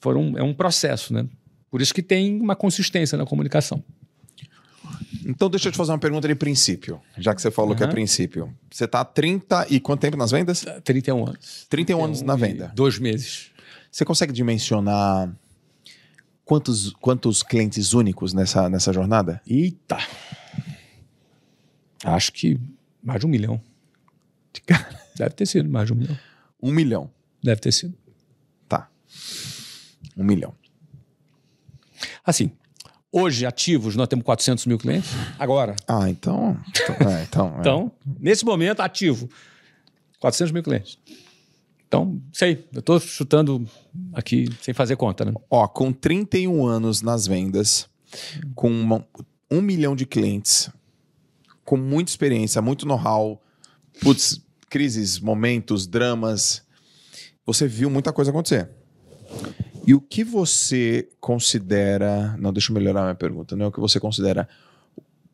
Foram, é um processo, né? Por isso que tem uma consistência na comunicação. Então, deixa eu te fazer uma pergunta de princípio, já que você falou uhum. que é princípio. Você está há 30 e quanto tempo nas vendas? 31 anos. 31 anos na venda. Dois meses. Você consegue dimensionar quantos, quantos clientes únicos nessa, nessa jornada? Eita! Acho que mais de um milhão. Deve ter sido mais de um milhão. Um milhão? Deve ter sido. Tá. Um milhão. Assim, hoje ativos nós temos 400 mil clientes. Agora. Ah, então. Então, é, então, é. então nesse momento, ativo, 400 mil clientes. Então, sei, eu estou chutando aqui sem fazer conta, né? Ó, com 31 anos nas vendas, com uma, um milhão de clientes, com muita experiência, muito know-how, putz, crises, momentos, dramas, você viu muita coisa acontecer. E o que você considera. Não, deixa eu melhorar minha pergunta. Não é o que você considera.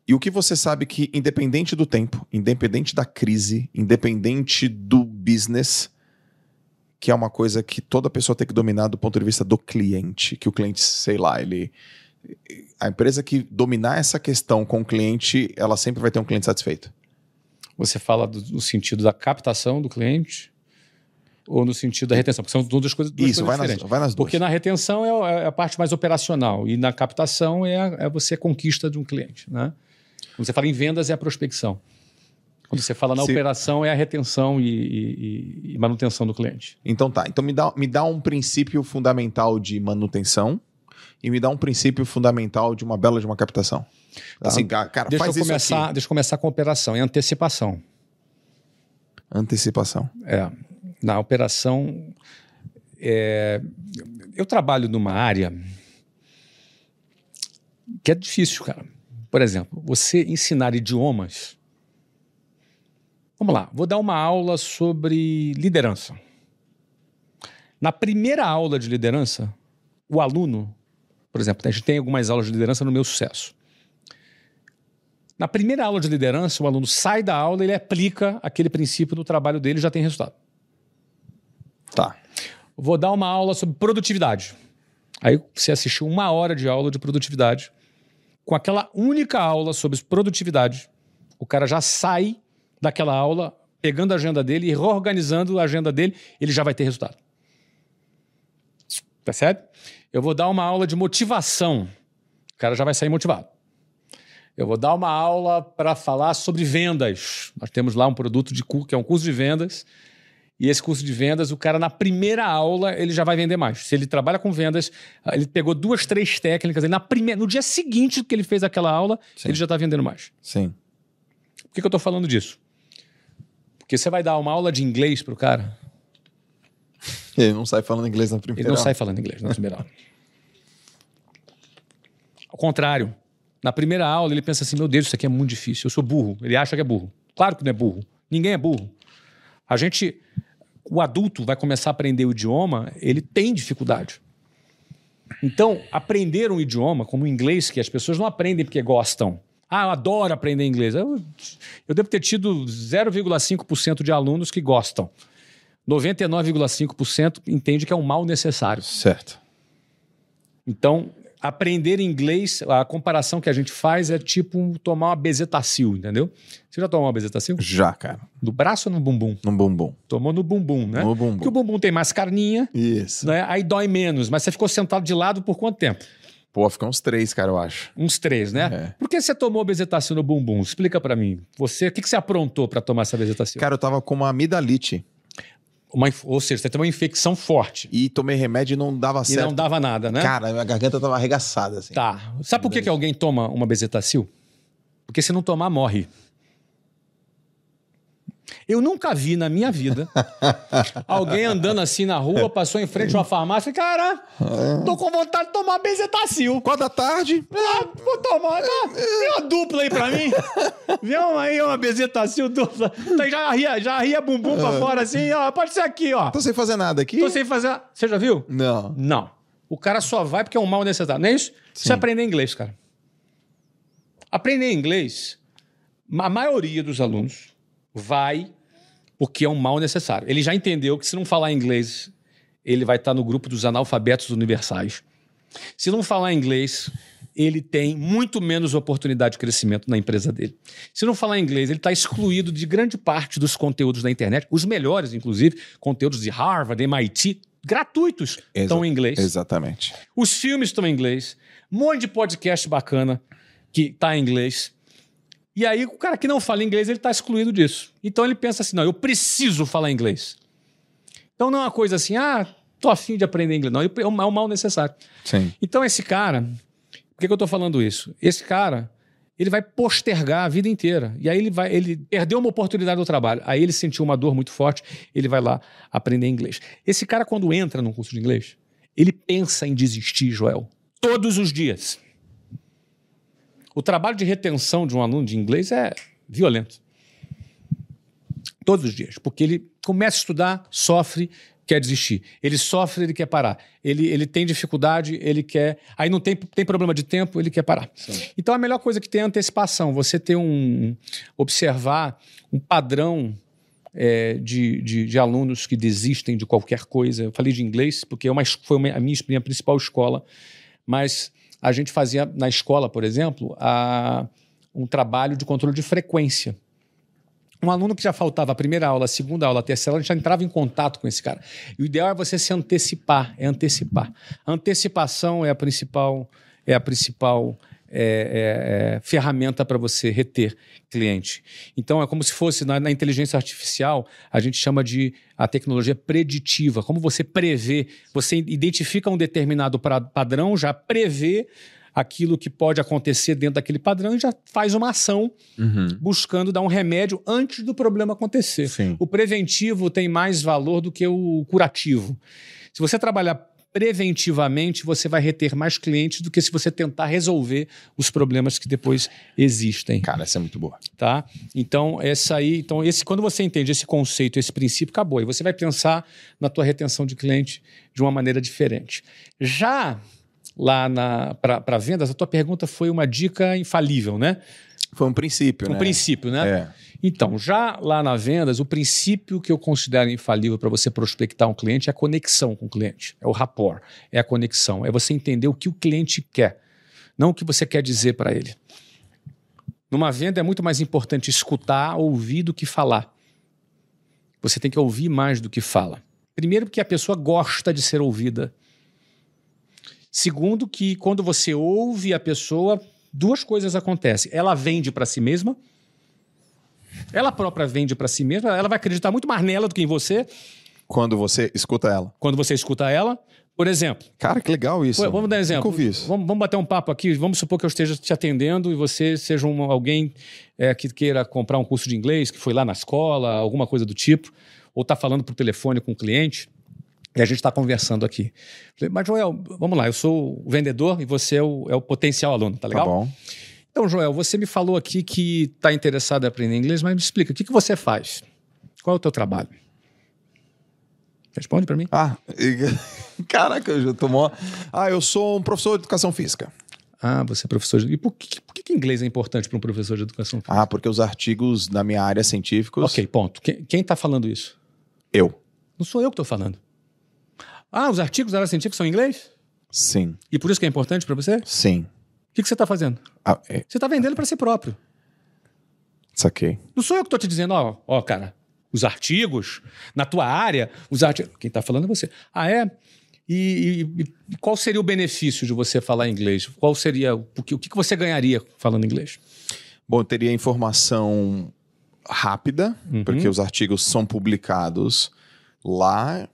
E o que você sabe que, independente do tempo, independente da crise, independente do business, que é uma coisa que toda pessoa tem que dominar do ponto de vista do cliente, que o cliente, sei lá, ele. A empresa que dominar essa questão com o cliente, ela sempre vai ter um cliente satisfeito. Você fala do, do sentido da captação do cliente? Ou no sentido da retenção? Porque são duas coisas, duas Isso, coisas vai diferentes. Nas, vai nas duas. Porque na retenção é, é, a parte mais operacional e na captação é, a, é você a conquista de um cliente. Né? Quando você fala em vendas, é a prospecção. Quando você fala na Se... operação, é a retenção e, e, e, manutenção do cliente. Então tá. Então me dá, me dá um princípio fundamental de manutenção e me dá um princípio fundamental de uma bela de uma captação. Tá. Assim, cara, deixa faz eu começar, Deixa eu começar com a operação, é antecipação. Antecipação. É na operação. É, eu trabalho numa área que é difícil, cara. Por exemplo, você ensinar idiomas. Vamos lá, vou dar uma aula sobre liderança. Na primeira aula de liderança, o aluno, por exemplo, a gente tem algumas aulas de liderança no meu sucesso. Na primeira aula de liderança, o aluno sai da aula, ele aplica aquele princípio no trabalho dele e já tem resultado. Tá. Vou dar uma aula sobre produtividade. Aí você assistiu uma hora de aula de produtividade. Com aquela única aula sobre produtividade, o cara já sai daquela aula, pegando a agenda dele e reorganizando a agenda dele, ele já vai ter resultado. Percebe? Eu vou dar uma aula de motivação. O cara já vai sair motivado. Eu vou dar uma aula para falar sobre vendas. Nós temos lá um produto de que é um curso de vendas e esse curso de vendas, o cara na primeira aula ele já vai vender mais. Se ele trabalha com vendas, ele pegou duas, três técnicas, ele na primeira, no dia seguinte que ele fez aquela aula, Sim. ele já está vendendo mais. Sim. Por que, que eu estou falando disso? Porque você vai dar uma aula de inglês para o cara. Ele não sai falando inglês na primeira Ele não aula. sai falando inglês na primeira aula. Ao contrário, na primeira aula ele pensa assim: meu Deus, isso aqui é muito difícil, eu sou burro. Ele acha que é burro. Claro que não é burro. Ninguém é burro. A gente o adulto vai começar a aprender o idioma, ele tem dificuldade. Então, aprender um idioma, como o inglês, que as pessoas não aprendem porque gostam. Ah, eu adoro aprender inglês. Eu, eu devo ter tido 0,5% de alunos que gostam. 99,5% entende que é um mal necessário. Certo. Então, aprender inglês, a comparação que a gente faz é tipo tomar uma bezetacil, entendeu? Você já tomou uma bezetacil? Já, cara. No braço ou no bumbum? No bumbum. Tomou no bumbum, né? No bumbum. Porque o bumbum tem mais carninha, Isso. né? Aí dói menos, mas você ficou sentado de lado por quanto tempo? Pô, fica uns três, cara, eu acho. Uns três, né? É. Por que você tomou bezetacil no bumbum? Explica pra mim. Você, o que, que você aprontou pra tomar essa bezetacil? Cara, eu tava com uma amidalite Uma ou seja, você tem uma infecção forte e tomei remédio e não dava e certo. não dava nada, né? Cara, minha garganta tava arregaçada, assim. Tá. Sabe por que, que alguém toma uma bezetacil? Porque se não tomar, morre. Eu nunca vi na minha vida *laughs* alguém andando assim na rua, passou em frente a uma farmácia e, cara, tô com vontade de tomar bezetacil. Quatro da tarde, Ah, vou tomar. Tá, vê uma dupla aí pra mim. Vê uma aí, uma bezetacil dupla. Tá, já ria, já ria bumbum pra fora assim, ó. Pode ser aqui, ó. tô sem fazer nada aqui. Tô sem fazer. Você já viu? Não. Não. O cara só vai porque é um mal necessário. Não é isso? Você aprender inglês, cara. Aprender inglês, a maioria dos alunos vai porque é um mal necessário. Ele já entendeu que se não falar inglês, ele vai estar no grupo dos analfabetos universais. Se não falar inglês, ele tem muito menos oportunidade de crescimento na empresa dele. Se não falar inglês, ele está excluído de grande parte dos conteúdos da internet, os melhores, inclusive, conteúdos de Harvard, MIT, gratuitos, estão em inglês. Exatamente. Os filmes estão em inglês. Um monte de podcast bacana que está em inglês. E aí, o cara que não fala inglês, ele está excluído disso. Então ele pensa assim: não, eu preciso falar inglês. Então não é uma coisa assim, ah, tô afim de aprender inglês. Não, é um é um mal necessário. Sim. Então esse cara, por que, que eu estou falando isso? Esse cara, ele vai postergar a vida inteira. E aí ele vai, ele perdeu uma oportunidade do trabalho. Aí ele sentiu uma dor muito forte, ele vai lá aprender inglês. Esse cara, quando entra num curso de inglês, ele pensa em desistir, Joel, todos os dias. O trabalho de retenção de um aluno de inglês é violento. Todos os dias. Porque ele começa a estudar, sofre, quer desistir. Ele sofre, ele quer parar. Ele, ele tem dificuldade, ele quer. Aí não tem, tem problema de tempo, ele quer parar. Então a melhor coisa que tem é antecipação. Você ter um. observar um padrão é, de, de, de alunos que desistem de qualquer coisa. Eu falei de inglês, porque é uma, foi uma- a minha, minha principal escola, mas a gente fazia na escola, por exemplo, a- um trabalho de controle de frequência. Um aluno que já faltava a primeira aula, a segunda aula, a terceira aula, a gente já entrava em contato com esse cara. E o ideal é você se antecipar, é antecipar. Antecipação é a principal, é a principal é, é, é, ferramenta para você reter cliente. Então é como se fosse na, na inteligência artificial, a gente chama de a tecnologia preditiva. Como você prevê, você identifica um determinado pra- padrão, já prevê aquilo que pode acontecer dentro daquele padrão e já faz uma ação buscando dar um remédio antes do problema acontecer. Sim. O preventivo tem mais valor do que o curativo. Se você trabalhar preventivamente, você vai reter mais clientes do que se você tentar resolver os problemas que depois existem, Cara, essa é muito boa. tá? Então, essa aí, então esse quando você entende esse conceito, esse princípio, acabou. E você vai pensar na tua retenção de cliente de uma maneira diferente. Já lá para vendas, a tua pergunta foi uma dica infalível, né? Foi um princípio, Um né? princípio, né? É. Então, já lá na vendas, o princípio que eu considero infalível para você prospectar um cliente é a conexão com o cliente. É o rapport, é a conexão. É você entender o que o cliente quer, não o que você quer dizer para ele. Numa venda é muito mais importante escutar, ouvir do que falar. Você tem que ouvir mais do que fala. Primeiro, porque a pessoa gosta de ser ouvida. Segundo, que quando você ouve a pessoa, duas coisas acontecem. Ela vende para si mesma, ela própria vende para si mesma, ela vai acreditar muito mais nela do que em você Quando você escuta ela. quando você escuta ela. Por exemplo, Cara, que legal isso. Vamos dar um exemplo. Nunca ouvi isso. Vamos, vamos bater um papo aqui. Vamos supor que eu esteja te atendendo e você seja um- alguém é, que queira comprar um curso de inglês, que foi lá na escola, alguma coisa do tipo, ou está falando por telefone com o cliente. E a gente está conversando aqui. Mas, Joel, vamos lá, eu sou o vendedor e você é o, é o potencial aluno, tá Tá legal? bom. Então, Joel, você me falou aqui que está interessado em aprender inglês, mas me explica, o que, que você faz? Qual é o teu trabalho? Responde para mim. Ah, e- *laughs* caraca, eu já tomou. Ah, eu sou um professor de educação física. Ah, você é professor de... E por que, por que inglês é importante para um professor de educação física? Ah, porque os artigos da minha área científicos. Ok, ponto. Quem, quem tá falando isso? Eu. Não sou eu que estou falando. Ah, os artigos da área científica são em inglês? Sim, E por isso que é importante para você? Sim. Que, que você está fazendo? Ah, é, Você está vendendo para si próprio. saquei. Não sou eu que estou te dizendo, ó, ó, cara, os artigos na tua área, os artigos. Quem está falando é você. Ah, é? E, e- e qual seria o benefício de você falar inglês? Qual seria o que, o que que você ganharia falando inglês? Bom, eu teria informação rápida, Uhum. porque os artigos são publicados lá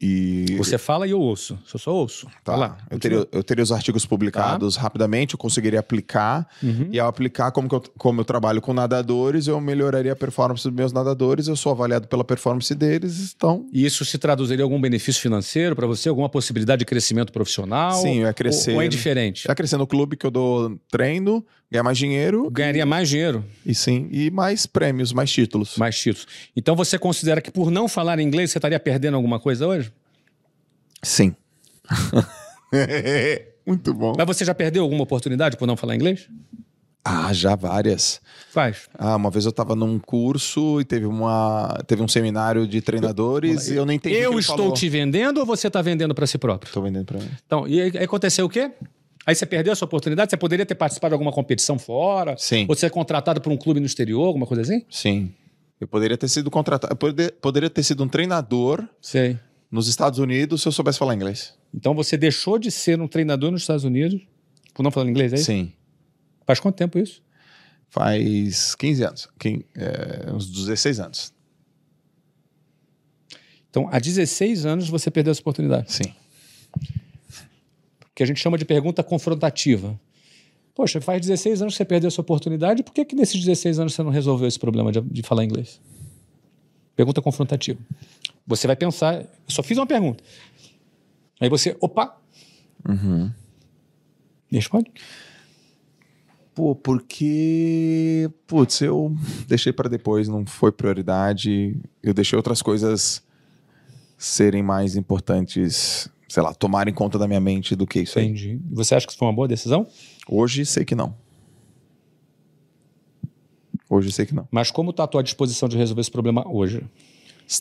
e. Você fala e eu ouço. Eu só ouço. Tá. Vai lá. eu, teria, eu teria os artigos publicados rapidamente, eu conseguiria aplicar. Uhum. E ao aplicar, como, eu, como eu trabalho com nadadores, eu melhoraria a performance dos meus nadadores, eu sou avaliado pela performance deles, então. E isso se traduziria em algum benefício financeiro para você? Alguma possibilidade de crescimento profissional? Sim, ia crescer. Ou, ou é indiferente? Já crescer no clube que eu dou treino, ganhar mais dinheiro Ganharia mais dinheiro, e sim, e mais prêmios, mais títulos. mais títulos. Então você considera que por não falar inglês você estaria perdendo alguma coisa hoje? Sim. *laughs* Muito bom. Mas você já perdeu alguma oportunidade por não falar inglês? Ah, já várias. Faz. Ah, uma vez eu tava num curso e teve, uma, teve um seminário de treinadores e eu não entendi. Eu estou falou. te vendendo ou você está vendendo para si próprio? Tô vendendo pra mim. Então, e aí aconteceu o quê? Aí você perdeu a sua oportunidade? Você poderia ter participado de alguma competição fora? Sim. Ou ser contratado por um clube no exterior, alguma coisa assim? Sim. Eu poderia ter sido contratado. Eu poder- poderia ter sido um treinador Sei. nos Estados Unidos se eu soubesse falar inglês. Então você deixou de ser um treinador nos Estados Unidos por não falar inglês, é isso? Sim. Faz quanto tempo isso? Faz 15 anos. Quin- é, uns 16 anos. Então, há 16 anos você perdeu essa oportunidade. Sim. Que a gente chama de pergunta confrontativa. Poxa, faz 16 anos que você perdeu essa oportunidade, por que, que nesses 16 anos você não resolveu esse problema de, de falar inglês? Pergunta confrontativa. Você vai pensar, eu só fiz uma pergunta. Aí você, opa, Uhum. responde. Pô, porque. Putz, eu deixei pra depois, não foi prioridade. Eu deixei outras coisas serem mais importantes, sei lá, tomarem conta da minha mente do que isso aí. Entendi. Você acha que isso foi uma boa decisão? Hoje sei que não. Hoje sei que não. Mas como está a tua disposição de resolver esse problema hoje?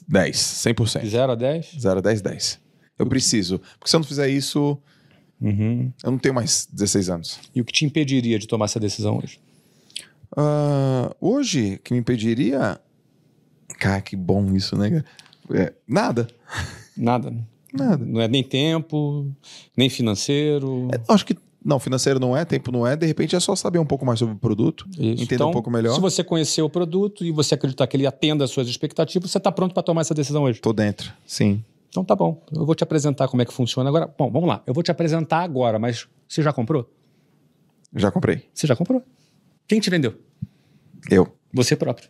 10, 100%. De 0 a 10? 0 a 10, 10. Eu preciso. Porque se eu não fizer isso, Uhum. eu não tenho mais 16 anos. E o que te impediria de tomar essa decisão hoje? Ah, hoje, que me impediria. Cara, que bom isso, né? É, nada. Nada. Nada. Não é nem tempo, nem financeiro. É, acho que. Não, financeiro não é, tempo não é. De repente é só saber um pouco mais sobre o produto, Isso. entender Então, um pouco melhor. Se você conhecer o produto e você acreditar que ele atenda às suas expectativas, você está pronto para tomar essa decisão hoje. Tô dentro. Sim. Então tá bom. Eu vou te apresentar como é que funciona agora. Bom, vamos lá. Eu vou te apresentar agora, mas você já comprou? Já comprei. Você já comprou? Quem te vendeu? Eu. Você próprio.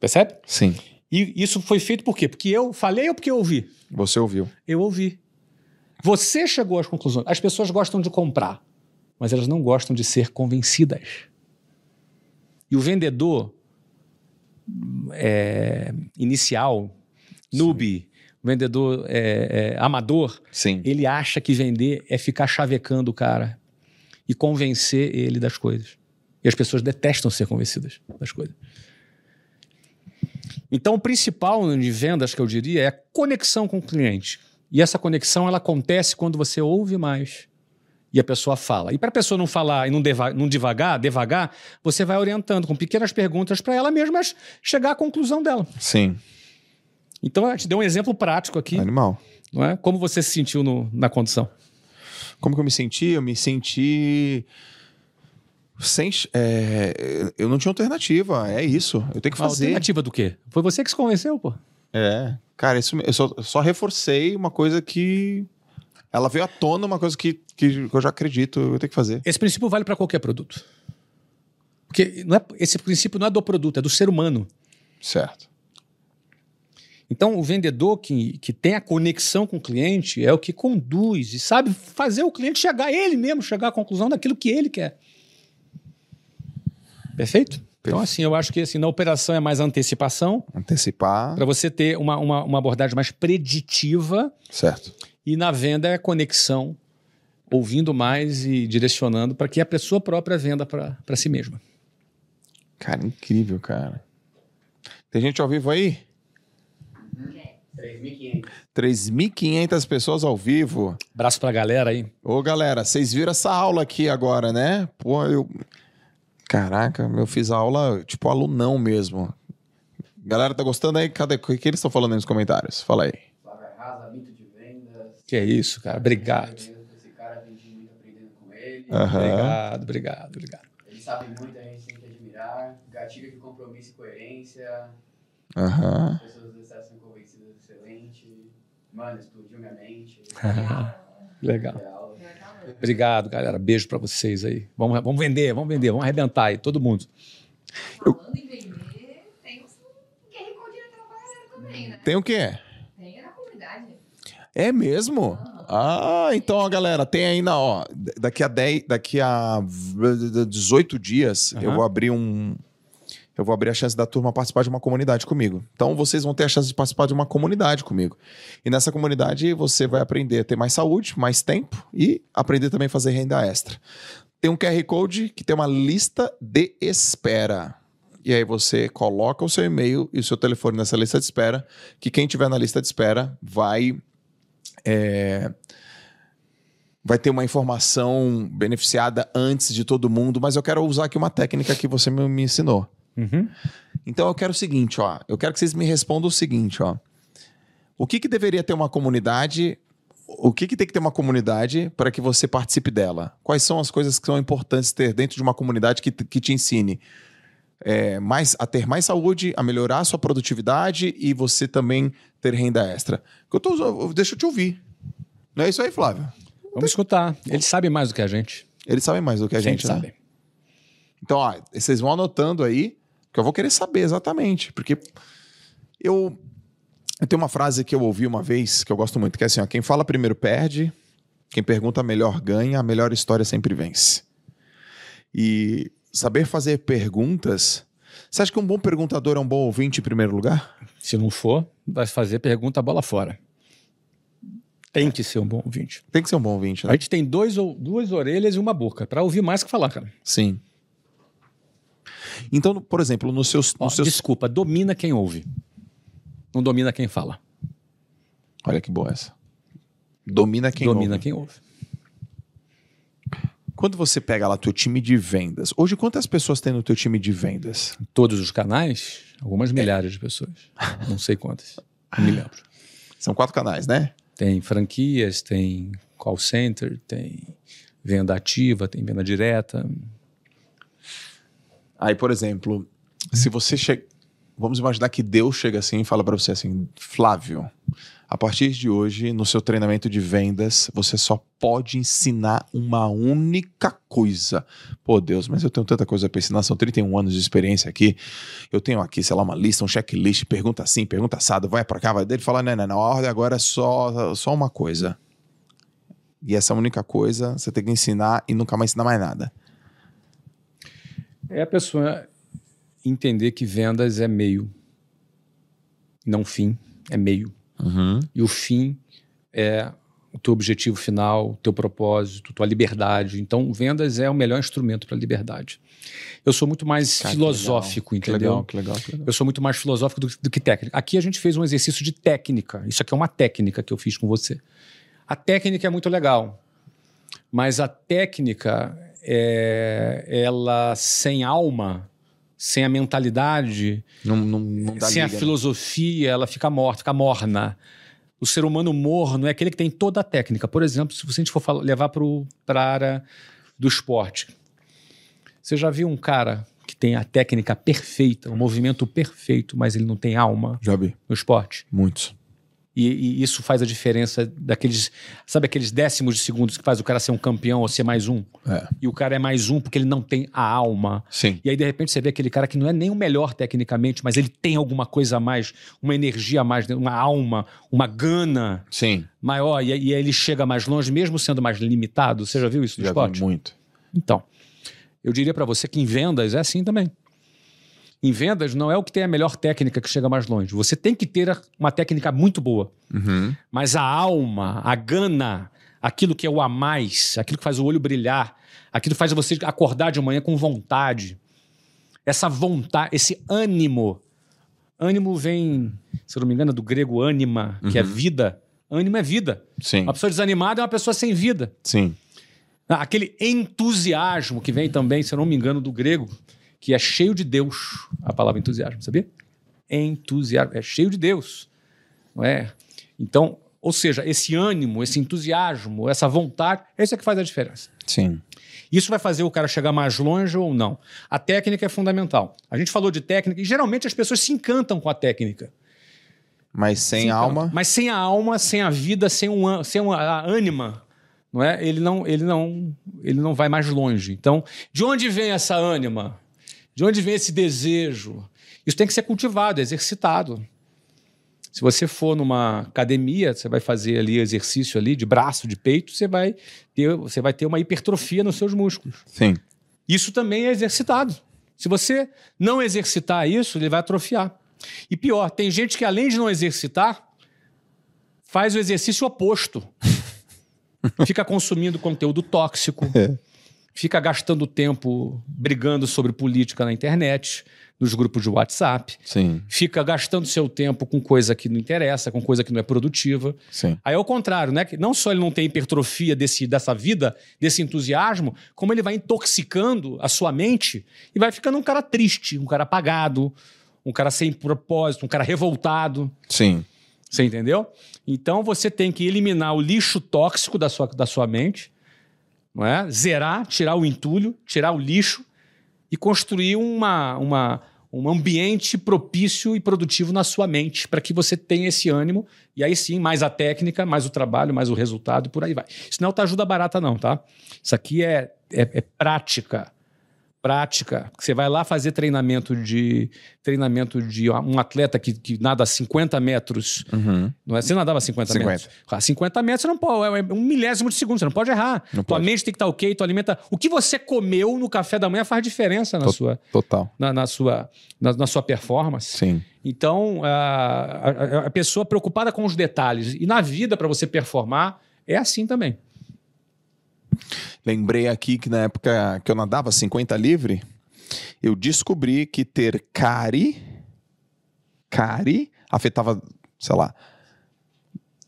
Percebe? Sim. E isso foi feito por quê? Porque eu falei ou porque eu ouvi? Você ouviu. Eu ouvi. Você chegou às conclusões. As pessoas gostam de comprar, mas elas não gostam de ser convencidas. E o vendedor é, inicial, noob, vendedor é, é, amador, Sim. ele acha que vender é ficar chavecando o cara e convencer ele das coisas. E as pessoas detestam ser convencidas das coisas. Então, o principal de vendas que eu diria é a conexão com o cliente. E essa conexão ela acontece quando você ouve mais e a pessoa fala. E para a pessoa não falar e não, deva, não devagar, devagar, você vai orientando com pequenas perguntas para ela mesma chegar à conclusão dela. Sim. Então, eu te dei um exemplo prático aqui, Animal. não é? Como você se sentiu no- na condição? Como que eu me senti? Eu me senti. Sem. é, eu não tinha alternativa. É isso. Eu tenho que fazer. Alternativa do quê? Foi você que se convenceu, pô. É. Cara, isso, eu só, só reforcei uma coisa que. Ela veio à tona, uma coisa que, que eu já acredito, eu tenho que fazer. Esse princípio vale para qualquer produto. Porque não é- esse princípio não é do produto, é do ser humano. Certo. Então, o vendedor que, que tem a conexão com o cliente é o que conduz e sabe fazer o cliente chegar, ele mesmo chegar à conclusão daquilo que ele quer. Perfeito? Então, assim, eu acho que assim, na operação é mais antecipação, Antecipar. para você ter uma, uma, uma abordagem mais preditiva, Certo. e na venda é conexão, ouvindo mais e direcionando para que a pessoa própria venda para si mesma. Cara, incrível, cara. Tem gente ao vivo aí? 3.500. 3.500 pessoas ao vivo. Abraço pra galera aí. Ô, galera, vocês viram essa aula aqui agora, né? Pô, eu. Caraca, eu fiz a aula tipo alunão mesmo. Galera, tá gostando aí? Cadê? O que eles estão falando aí nos comentários? Fala aí. Flávio Arrasa, mito de vendas. Que é isso, cara. Obrigado. Esse cara muito aprendendo com ele. Obrigado, obrigado, obrigado. Ele sabe muito, a gente tem que admirar. Gatilho de compromisso e coerência. Aham. Pessoas necessárias são convencidas, excelente. Mano, explodiu minha mente. *laughs* Legal. Real. Obrigado, galera. Beijo pra vocês aí. Vamos, vamos vender, vamos vender, vamos arrebentar aí, todo mundo. Falando em vender, tem um QR Code parada também, né? Tem o quê? Tem na comunidade. É mesmo? Ah, então, ó, galera, tem ainda, ó, daqui a 10, daqui a 18 dias, eu Aham. vou abrir um eu vou abrir a chance da turma participar de uma comunidade comigo. Então, vocês vão ter a chance de participar de uma comunidade comigo. E nessa comunidade você vai aprender a ter mais saúde, mais tempo e aprender também a fazer renda extra. Tem um QR Code que tem uma lista de espera. E aí você coloca o seu e-mail e o seu telefone nessa lista de espera, que quem tiver na lista de espera vai é, vai ter uma informação beneficiada antes de todo mundo, mas eu quero usar aqui uma técnica que você me, me ensinou. Uhum. Então eu quero o seguinte, ó, eu quero que vocês me respondam o seguinte, ó. O que que deveria ter uma comunidade? O que que tem que ter uma comunidade para que você participe dela? Quais são as coisas que são importantes ter dentro de uma comunidade que, que te ensine é, mais, a ter mais saúde, a melhorar a sua produtividade e você também ter renda extra? Eu tô, deixa eu te ouvir. Não é isso aí, Flávio? Vamos escutar. Eles sabem mais do que a gente. Eles sabem mais do que a gente, né? sabe. Então, ó, vocês vão anotando aí, que eu vou querer saber exatamente, porque eu, tenho uma frase que eu ouvi uma vez, que eu gosto muito, que é assim, ó, quem fala primeiro perde, quem pergunta melhor ganha, a melhor história sempre vence. E saber fazer perguntas... Você acha que um bom perguntador é um bom ouvinte em primeiro lugar? Se não for, vai fazer pergunta bola fora. Tem que ser um bom ouvinte. Tem que ser um bom ouvinte, A né? gente tem dois, ou- duas orelhas e uma boca para ouvir mais que falar, cara. Sim. Então, por exemplo, nos seus... Nos seus... Desculpa, domina quem ouve. Não domina quem fala. Olha que boa essa. Domina quem domina ouve. quem ouve. Quando você pega lá teu time de vendas, hoje quantas pessoas tem no teu time de vendas? Todos os canais, algumas milhares de pessoas. Não sei quantas. Não me lembro. São quatro canais, né? Tem franquias, tem call center, tem venda ativa, tem venda direta. Aí, por exemplo, se você chega. Vamos imaginar que Deus chega assim e fala para você assim: Flávio, a partir de hoje, no seu treinamento de vendas, você só pode ensinar uma única coisa. Pô, Deus, mas eu tenho tanta coisa para ensinar, são 31 anos de experiência aqui. Eu tenho aqui, sei lá, uma lista, um checklist, pergunta assim, pergunta assado, vai para cá, vai dele fala: não, não, não, a ordem agora é só, só uma coisa. E essa única coisa você tem que ensinar e nunca mais ensinar mais nada. É a pessoa entender que vendas é meio, não fim, é meio. Uhum. E o fim é o teu objetivo final, o teu propósito, tua liberdade. Então, vendas é o melhor instrumento para a liberdade. Eu sou muito mais Cara, que filosófico, legal. Que entendeu? legal, que legal, que legal. Eu sou muito mais filosófico do, do que técnico. Aqui a gente fez um exercício de técnica. Isso aqui é uma técnica que eu fiz com você. A técnica é muito legal, mas a técnica, é, ela sem alma, sem a mentalidade, Não, não, não sem a liga, né? filosofia, ela fica morta, fica morna. O ser humano morno é aquele que tem toda a técnica. Por exemplo, se a gente for falar- levar para a área do esporte, você já viu um cara que tem a técnica perfeita, o movimento perfeito, mas ele não tem alma Já vi. no esporte? Muitos. E, e isso faz a diferença daqueles, sabe aqueles décimos de segundos que faz o cara ser um campeão ou ser mais um? É. E o cara é mais um porque ele não tem a alma. Sim. E aí, de repente, você vê aquele cara que não é nem o melhor tecnicamente, mas ele tem alguma coisa a mais, uma energia a mais, uma alma, uma gana Sim. maior, e, aí- e aí ele chega mais longe, mesmo sendo mais limitado. Você já viu isso no Já esporte? muito. Então, eu diria para você que em vendas é assim também. Em vendas não é o que tem a melhor técnica que chega mais longe. Você tem que ter uma técnica muito boa. Uhum. Mas a alma, a gana, aquilo que é o a mais, aquilo que faz o olho brilhar, aquilo que faz você acordar de manhã com vontade. Essa vontade, esse ânimo. Ânimo vem se eu não me engano, do grego anima, que é Uhum. vida. Ânima é vida. Sim. Uma pessoa desanimada é uma pessoa sem vida. Sim. Aquele entusiasmo que vem também, se eu não me engano, do grego, que é cheio de Deus, a palavra entusiasmo, sabia? Entusiasmo, é cheio de Deus, não é? Então, ou seja, esse ânimo, esse entusiasmo, essa vontade, é que faz a diferença. Sim. Isso vai fazer o cara chegar mais longe ou não. A técnica é fundamental. A gente falou de técnica e geralmente as pessoas se encantam com a técnica. Mas sem Se encantam. alma. Mas sem a alma, sem a vida, sem, um, sem uma, a ânima, não é? Ele não, ele não, ele não vai mais longe. Então, de onde vem essa ânima? De onde vem esse desejo? Isso tem que ser cultivado, exercitado. Se você for numa academia, você vai fazer ali exercício ali de braço, de peito, você vai ter, você vai ter uma hipertrofia nos seus músculos. Sim. Isso também é exercitado. Se você não exercitar isso, ele vai atrofiar. E pior, tem gente que além de não exercitar, faz o exercício oposto. *laughs* fica consumindo conteúdo tóxico, fica gastando tempo brigando sobre política na internet, nos grupos de WhatsApp, Sim. fica gastando seu tempo com coisa que não interessa, com coisa que não é produtiva. Sim. Aí é o contrário, né? Que não só ele não tem hipertrofia desse, dessa vida, desse entusiasmo, como ele vai intoxicando a sua mente e vai ficando um cara triste, um cara apagado, um cara sem propósito, um cara revoltado. Sim. Você entendeu? Então você tem que eliminar o lixo tóxico da sua, da sua mente, não é? Zerar, tirar o entulho, tirar o lixo e construir uma, uma, um ambiente propício e produtivo na sua mente para que você tenha esse ânimo e aí sim, mais a técnica, mais o trabalho, mais o resultado e por aí vai. Isso não é ajuda barata não, tá? Isso aqui é, é, é prática. Prática. Você vai lá fazer treinamento de treinamento de um atleta que, que nada a 50 metros Uhum. não é? Você nadava 50, 50. metros. Ah, 50 metros você não pode, é um milésimo de segundo, você não pode errar. Não tua pode. mente tem que estar ok, tua alimenta. O que você comeu no café da manhã faz diferença na sua, Total. na, na sua, na, na sua performance. Sim. Então, a, a- a pessoa preocupada com os detalhes. E na vida, para você performar, é assim também. Lembrei aqui que na época que eu nadava 50 livre, eu descobri que ter cari, cari, afetava, sei lá,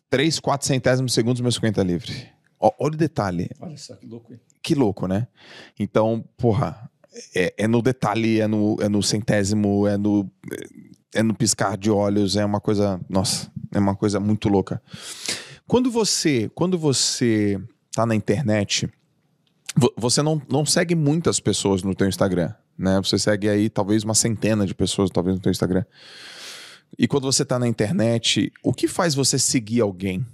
3, 4 centésimos segundos do meu 50 livre. Ó, Olha o detalhe. Olha só que louco. Que louco, né? Então, porra, é, é no detalhe, é no, é no centésimo, é no, é no piscar de olhos, é uma coisa, nossa, é uma coisa muito louca. Quando você, quando você tá na internet, vo- você não, não segue muitas pessoas no teu Instagram, né? Você segue aí talvez uma centena de pessoas, talvez no teu Instagram. E quando você tá na internet, o que faz você seguir alguém?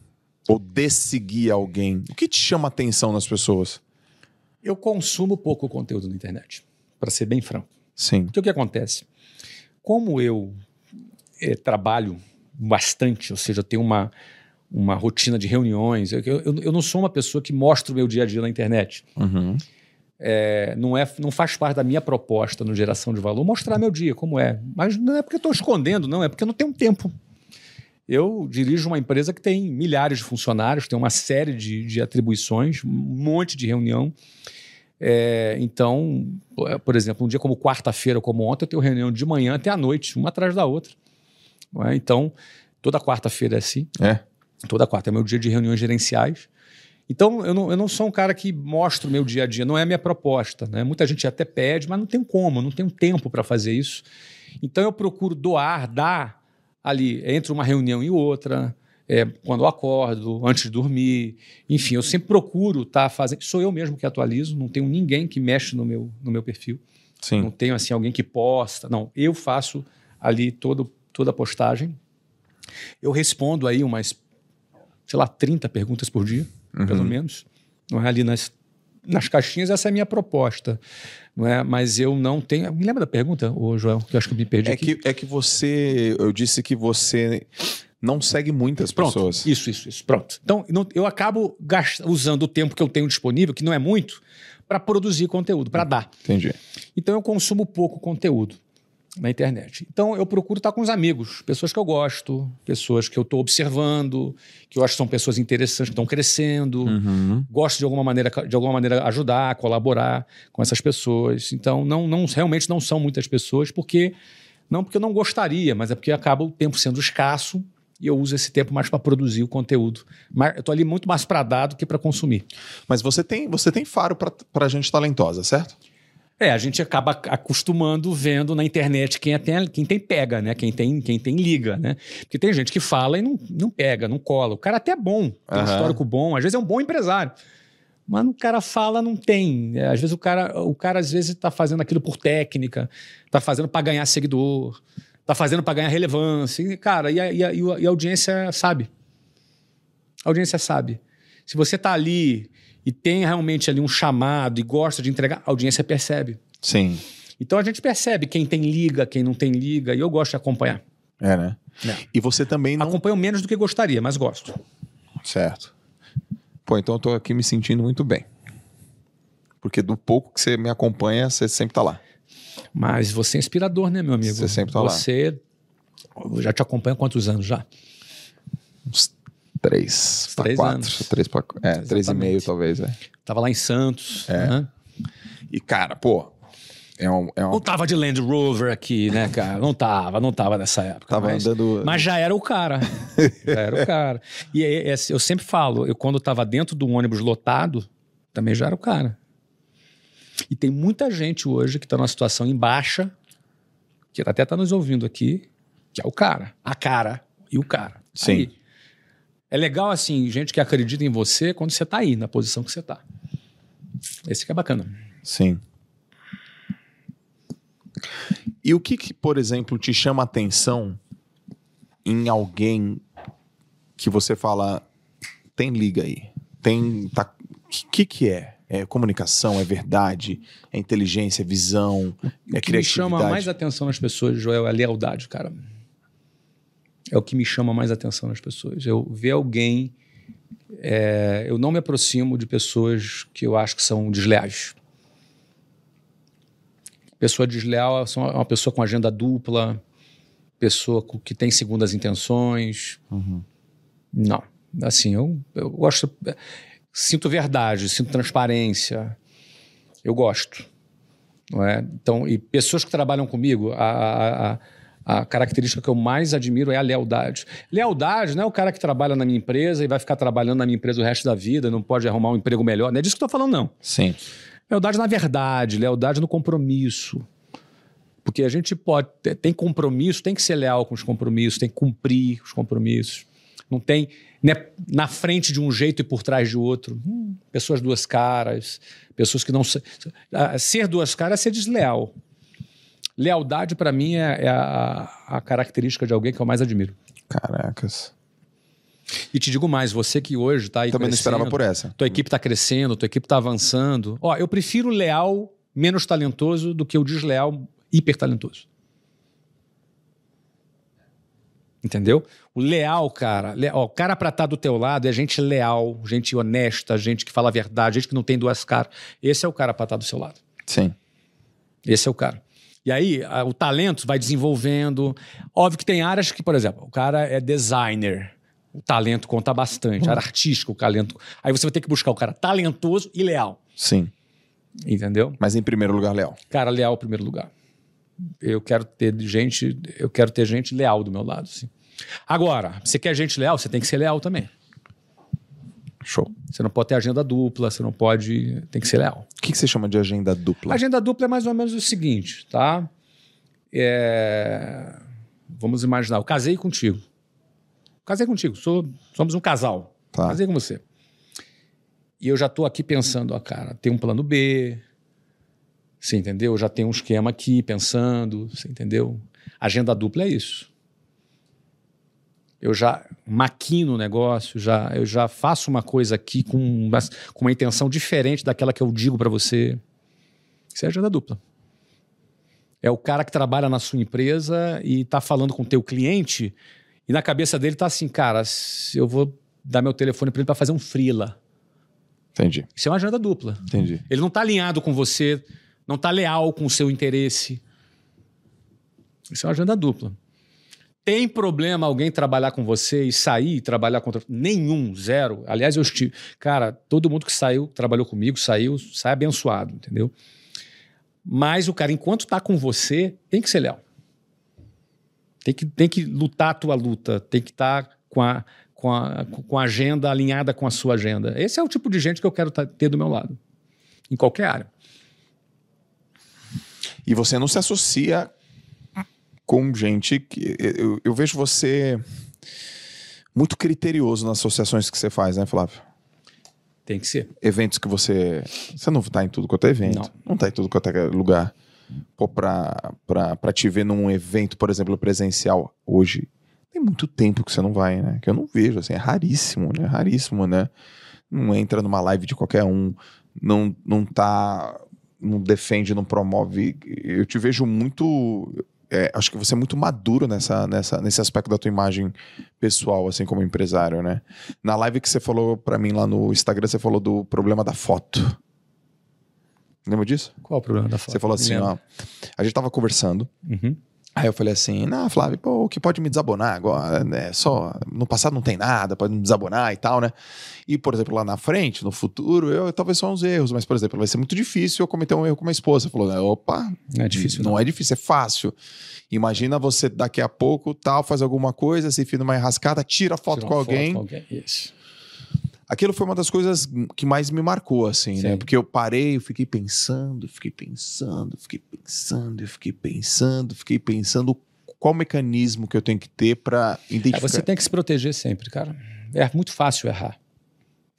Ou desseguir alguém? O que te chama atenção nas pessoas? Eu consumo pouco conteúdo na internet, para ser bem franco. Sim. Porque o que acontece? Como eu eh, trabalho bastante, ou seja, eu tenho uma, uma rotina de reuniões, eu, eu, eu não sou uma pessoa que mostra o meu dia a dia na internet. Uhum. É, não, é, não faz parte da minha proposta no Geração de Valor mostrar meu dia, como é. Mas não é porque eu estou escondendo, não, é porque eu não tenho tempo. Eu dirijo uma empresa que tem milhares de funcionários, tem uma série de, de atribuições, um monte de reunião. É, então, por exemplo, um dia como quarta-feira, como ontem, eu tenho reunião de manhã até à noite, uma atrás da outra. É? Então, toda quarta-feira é assim. É. Toda quarta é meu dia de reuniões gerenciais. Então, eu não, eu não sou um cara que mostra o meu dia a dia, não é a minha proposta. Né? Muita gente até pede, mas não tem como, não tenho tempo para fazer isso. Então, eu procuro doar, dar ali, entre uma reunião e outra, é, quando eu acordo, antes de dormir. Enfim, eu sempre procuro estar fazendo. Sou eu mesmo que atualizo, não tenho ninguém que mexe no meu, no meu perfil. Não Sim. tenho assim alguém que posta. Não, eu faço ali todo, toda a postagem. Eu respondo aí umas, sei lá, 30 perguntas por dia, pelo menos. Não é ali nas, nas caixinhas, essa é a minha proposta. Não é? Mas eu não tenho. Me lembra da pergunta, ô Joel, que eu acho que eu me perdi É aqui. que, é que você. Eu disse que você não segue muitas Pronto, pessoas. isso, isso, isso. Pronto. Então, não- eu acabo gast- usando o tempo que eu tenho disponível, que não é muito, para produzir conteúdo, para dar. Entendi. Então eu consumo pouco conteúdo na internet. Então eu procuro estar com os amigos, pessoas que eu gosto, pessoas que eu estou observando, que eu acho que são pessoas interessantes, que estão crescendo. Uhum. Gosto de alguma maneira, de alguma maneira ajudar, colaborar com essas pessoas. Então não, não realmente não são muitas pessoas porque Não porque eu não gostaria, mas é porque acaba o tempo sendo escasso e eu uso esse tempo mais para produzir o conteúdo. Mas eu tô ali muito mais para dar do que para consumir. Mas você tem, você tem faro pra gente talentosa, certo? É, a gente acaba acostumando vendo na internet quem, é, tem, quem tem pega, né? Quem tem, quem tem liga, né? Porque tem gente que fala e não, não pega, não cola. O cara até é bom, tem um Aham. histórico bom, às vezes é um bom empresário. Mas o cara fala, não tem. É, às vezes o cara, o cara às vezes tá fazendo aquilo por técnica, tá fazendo para ganhar seguidor, tá fazendo para ganhar relevância. E, cara, e a, e a- e a- e a audiência sabe. A audiência sabe. Se você tá ali e tem realmente ali um chamado e gosta de entregar, a audiência percebe. Sim. Então a gente percebe quem tem liga, quem não tem liga, e eu gosto de acompanhar. É, né? É. E você também não. Acompanho menos do que gostaria, mas gosto. Certo. Pô, então eu tô aqui me sentindo muito bem. Porque do pouco que você me acompanha, você sempre tá lá. Mas você é inspirador, né, meu amigo? Você sempre tá lá. Você eu já te acompanha há quantos anos já? Uns três, três quatro. anos. Três pra, é, três e meio, talvez. É. Tava lá em Santos. É. né? E, cara, pô, é um. É um Não tava de Land Rover aqui, né, cara? Não tava, não tava nessa época. tava mas, andando. mas já era o cara. *laughs* já era o cara. E é- é eu sempre falo, eu quando tava dentro do ônibus lotado, também já era o cara. E tem muita gente hoje que tá numa situação em baixa, que até tá nos ouvindo aqui, que é o cara. A cara e o cara. Sim. Aí. É legal, assim, gente que acredita em você quando você tá aí, na posição que você tá. Esse que é bacana. Sim. E o que, que, por exemplo, te chama atenção em alguém que você fala tem liga aí, tem tá, que que que é? É comunicação, é verdade, é inteligência, é visão, é O que me criatividade. chama mais atenção nas pessoas, Joel, é a lealdade, cara. É o que me chama mais atenção nas pessoas. Eu ver alguém. é, eu não me aproximo de pessoas que eu acho que são desleais. Pessoa desleal é uma pessoa com agenda dupla, pessoa que tem segundas intenções. Não. Assim, eu, eu gosto. Sinto verdade, sinto transparência. Eu gosto. Não é? Então, e pessoas que trabalham comigo, a, a, a- a característica que eu mais admiro é a lealdade. Lealdade não é o cara que trabalha na minha empresa e vai ficar trabalhando na minha empresa o resto da vida, não pode arrumar um emprego melhor. Não é disso que eu estou falando, não. Sim. Lealdade na verdade, lealdade no compromisso. Porque a gente pode. Tem compromisso, tem que ser leal com os compromissos, tem que cumprir os compromissos. Não tem né, na frente de um jeito e por trás de outro. Hum, pessoas duas caras, pessoas que não. se- Ser duas caras é ser desleal. Lealdade, para mim, é, é a, a característica de alguém que eu mais admiro. Caracas. E te digo mais, você que hoje está aí Também não esperava por essa. tua equipe está crescendo, tua equipe está avançando. Ó, eu prefiro o leal menos talentoso do que o desleal hiper talentoso. Entendeu? O leal, cara, le- ó, o cara pra estar do teu lado é gente leal, gente honesta, gente que fala a verdade, gente que não tem duas caras. Esse é o cara pra estar do seu lado. Sim. Esse é o cara. E aí, a- o talento vai desenvolvendo. Óbvio que tem áreas que, por exemplo, o cara é designer. O talento conta bastante. Área artística, o talento. Aí você vai ter que buscar o cara talentoso e leal. Sim. Entendeu? Mas em primeiro lugar, Léo. Cara leal em primeiro lugar. Eu quero ter gente, eu quero ter gente leal do meu lado, sim. Agora, você quer gente leal, você tem que ser leal também. Show. Você não pode ter agenda dupla, você não pode, tem que ser leal. O que, que você chama de agenda dupla? Agenda dupla é mais ou menos o seguinte, tá? É, Vamos imaginar, eu casei contigo. Casei contigo, sou... somos um casal. Tá. Casei com você. E eu já estou aqui pensando, ó, cara, tem um plano B, você entendeu? Eu já tenho um esquema aqui pensando, você entendeu? Agenda dupla é isso. Eu já maquino o negócio, já, eu já faço uma coisa aqui com uma, com uma intenção diferente daquela que eu digo para você. Isso é agenda dupla. É o cara que trabalha na sua empresa e está falando com o teu cliente e na cabeça dele tá assim, cara, se eu vou dar meu telefone para ele para fazer um freela. Entendi, Isso é uma agenda dupla. entendi. Ele não está alinhado com você, não está leal com o seu interesse. Isso é uma agenda dupla. Tem problema alguém trabalhar com você e sair e trabalhar contra. Nenhum, zero. Aliás, eu estive. Cara, todo mundo que saiu, trabalhou comigo, saiu, sai abençoado, entendeu? Mas o cara, enquanto está com você, tem que ser leal. Tem que, tem que lutar a tua luta, tem que estar com, a, com, a, com a agenda alinhada com a sua agenda. Esse é o tipo de gente que eu quero tá- ter do meu lado, em qualquer área. E você não se associa com gente que. Eu, eu vejo você muito criterioso nas associações que você faz, né, Flávio? Tem que ser. Eventos que você. Você não tá em tudo quanto é evento. Não. Não tá em tudo quanto é lugar. Pô, pra, pra, pra te ver num evento, por exemplo, presencial hoje, tem muito tempo que você não vai, né? Que eu não vejo, assim, é raríssimo, né? Raríssimo, né? Não entra numa live de qualquer um, não, não tá. Não defende, não promove. Eu te vejo muito. É, acho que você é muito maduro nessa, nessa, nesse aspecto da tua imagem pessoal, assim, como empresário, né? Na live que você falou pra mim lá no Instagram, você falou do problema da foto. Lembra disso? Qual o problema da foto? Você falou assim, ó. A gente tava conversando. Uhum. Aí eu falei assim, não, Flávio, pô, o que pode me desabonar agora, né? Só, no passado não tem nada, pode me desabonar e tal, né? E, por exemplo, lá na frente, no futuro, eu talvez só uns erros, mas, por exemplo, vai ser muito difícil eu cometer um erro com uma esposa. Falou, opa, Não é difícil, não, não. é difícil, é fácil. Imagina você daqui a pouco, tal, faz alguma coisa, se enfia numa enrascada, tira foto Tirar com uma alguém. com alguém. Isso. Aquilo foi uma das coisas que mais me marcou, assim, né? Sim. Porque eu parei, eu fiquei pensando, fiquei pensando, fiquei pensando, fiquei pensando, fiquei pensando qual mecanismo que eu tenho que ter pra É, identificar. você tem que se proteger sempre, cara. É muito fácil errar.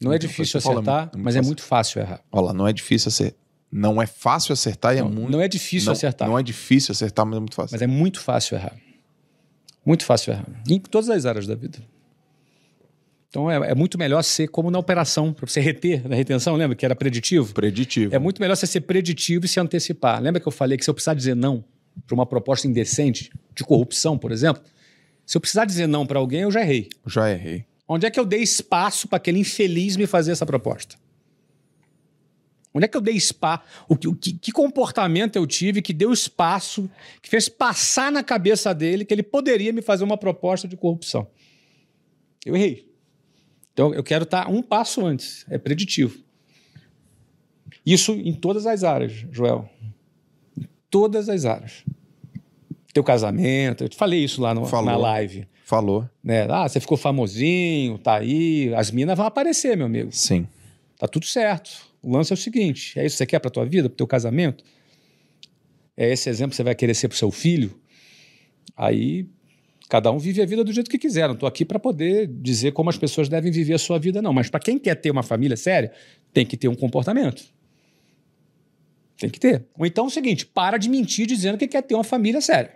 Não é Muito difícil fácil. Fala, acertar, muito- muito mas é fácil. muito fácil errar. Olha lá, não é difícil acertar. Não é fácil acertar e é não, muito. não é difícil não, acertar, Não é difícil acertar, mas é muito fácil. mas é muito fácil errar. Muito fácil errar. Em todas as áreas da vida. Então é, é muito melhor ser como na operação, para você reter, na retenção, lembra que era preditivo? Preditivo. É muito melhor você ser preditivo e se antecipar. Lembra que eu falei que se eu precisar dizer não para uma proposta indecente, de corrupção, por exemplo, se eu precisar dizer não para alguém, eu já errei. Já errei. Onde é que eu dei espaço para aquele infeliz me fazer essa proposta? Onde é que eu dei espaço? O que, o que, que comportamento eu tive que deu espaço, que fez passar na cabeça dele que ele poderia me fazer uma proposta de corrupção? Eu errei. Então eu quero estar um passo antes. É preditivo. Isso em todas as áreas, Joel. Em todas as áreas. Teu casamento, eu te falei isso lá no- na live Falou. né? Ah, você ficou famosinho, tá aí, as minas vão aparecer, meu amigo. Sim. Tá tudo certo. O lance é o seguinte: é isso que você quer pra tua vida, pro teu casamento? É esse exemplo que você vai querer ser pro seu filho? Aí cada um vive a vida do jeito que quiser. Não tô aqui para poder dizer como as pessoas devem viver a sua vida, não. Mas para quem quer ter uma família séria, tem que ter um comportamento. Tem que ter. Ou então é o seguinte: para de mentir dizendo que quer ter uma família séria.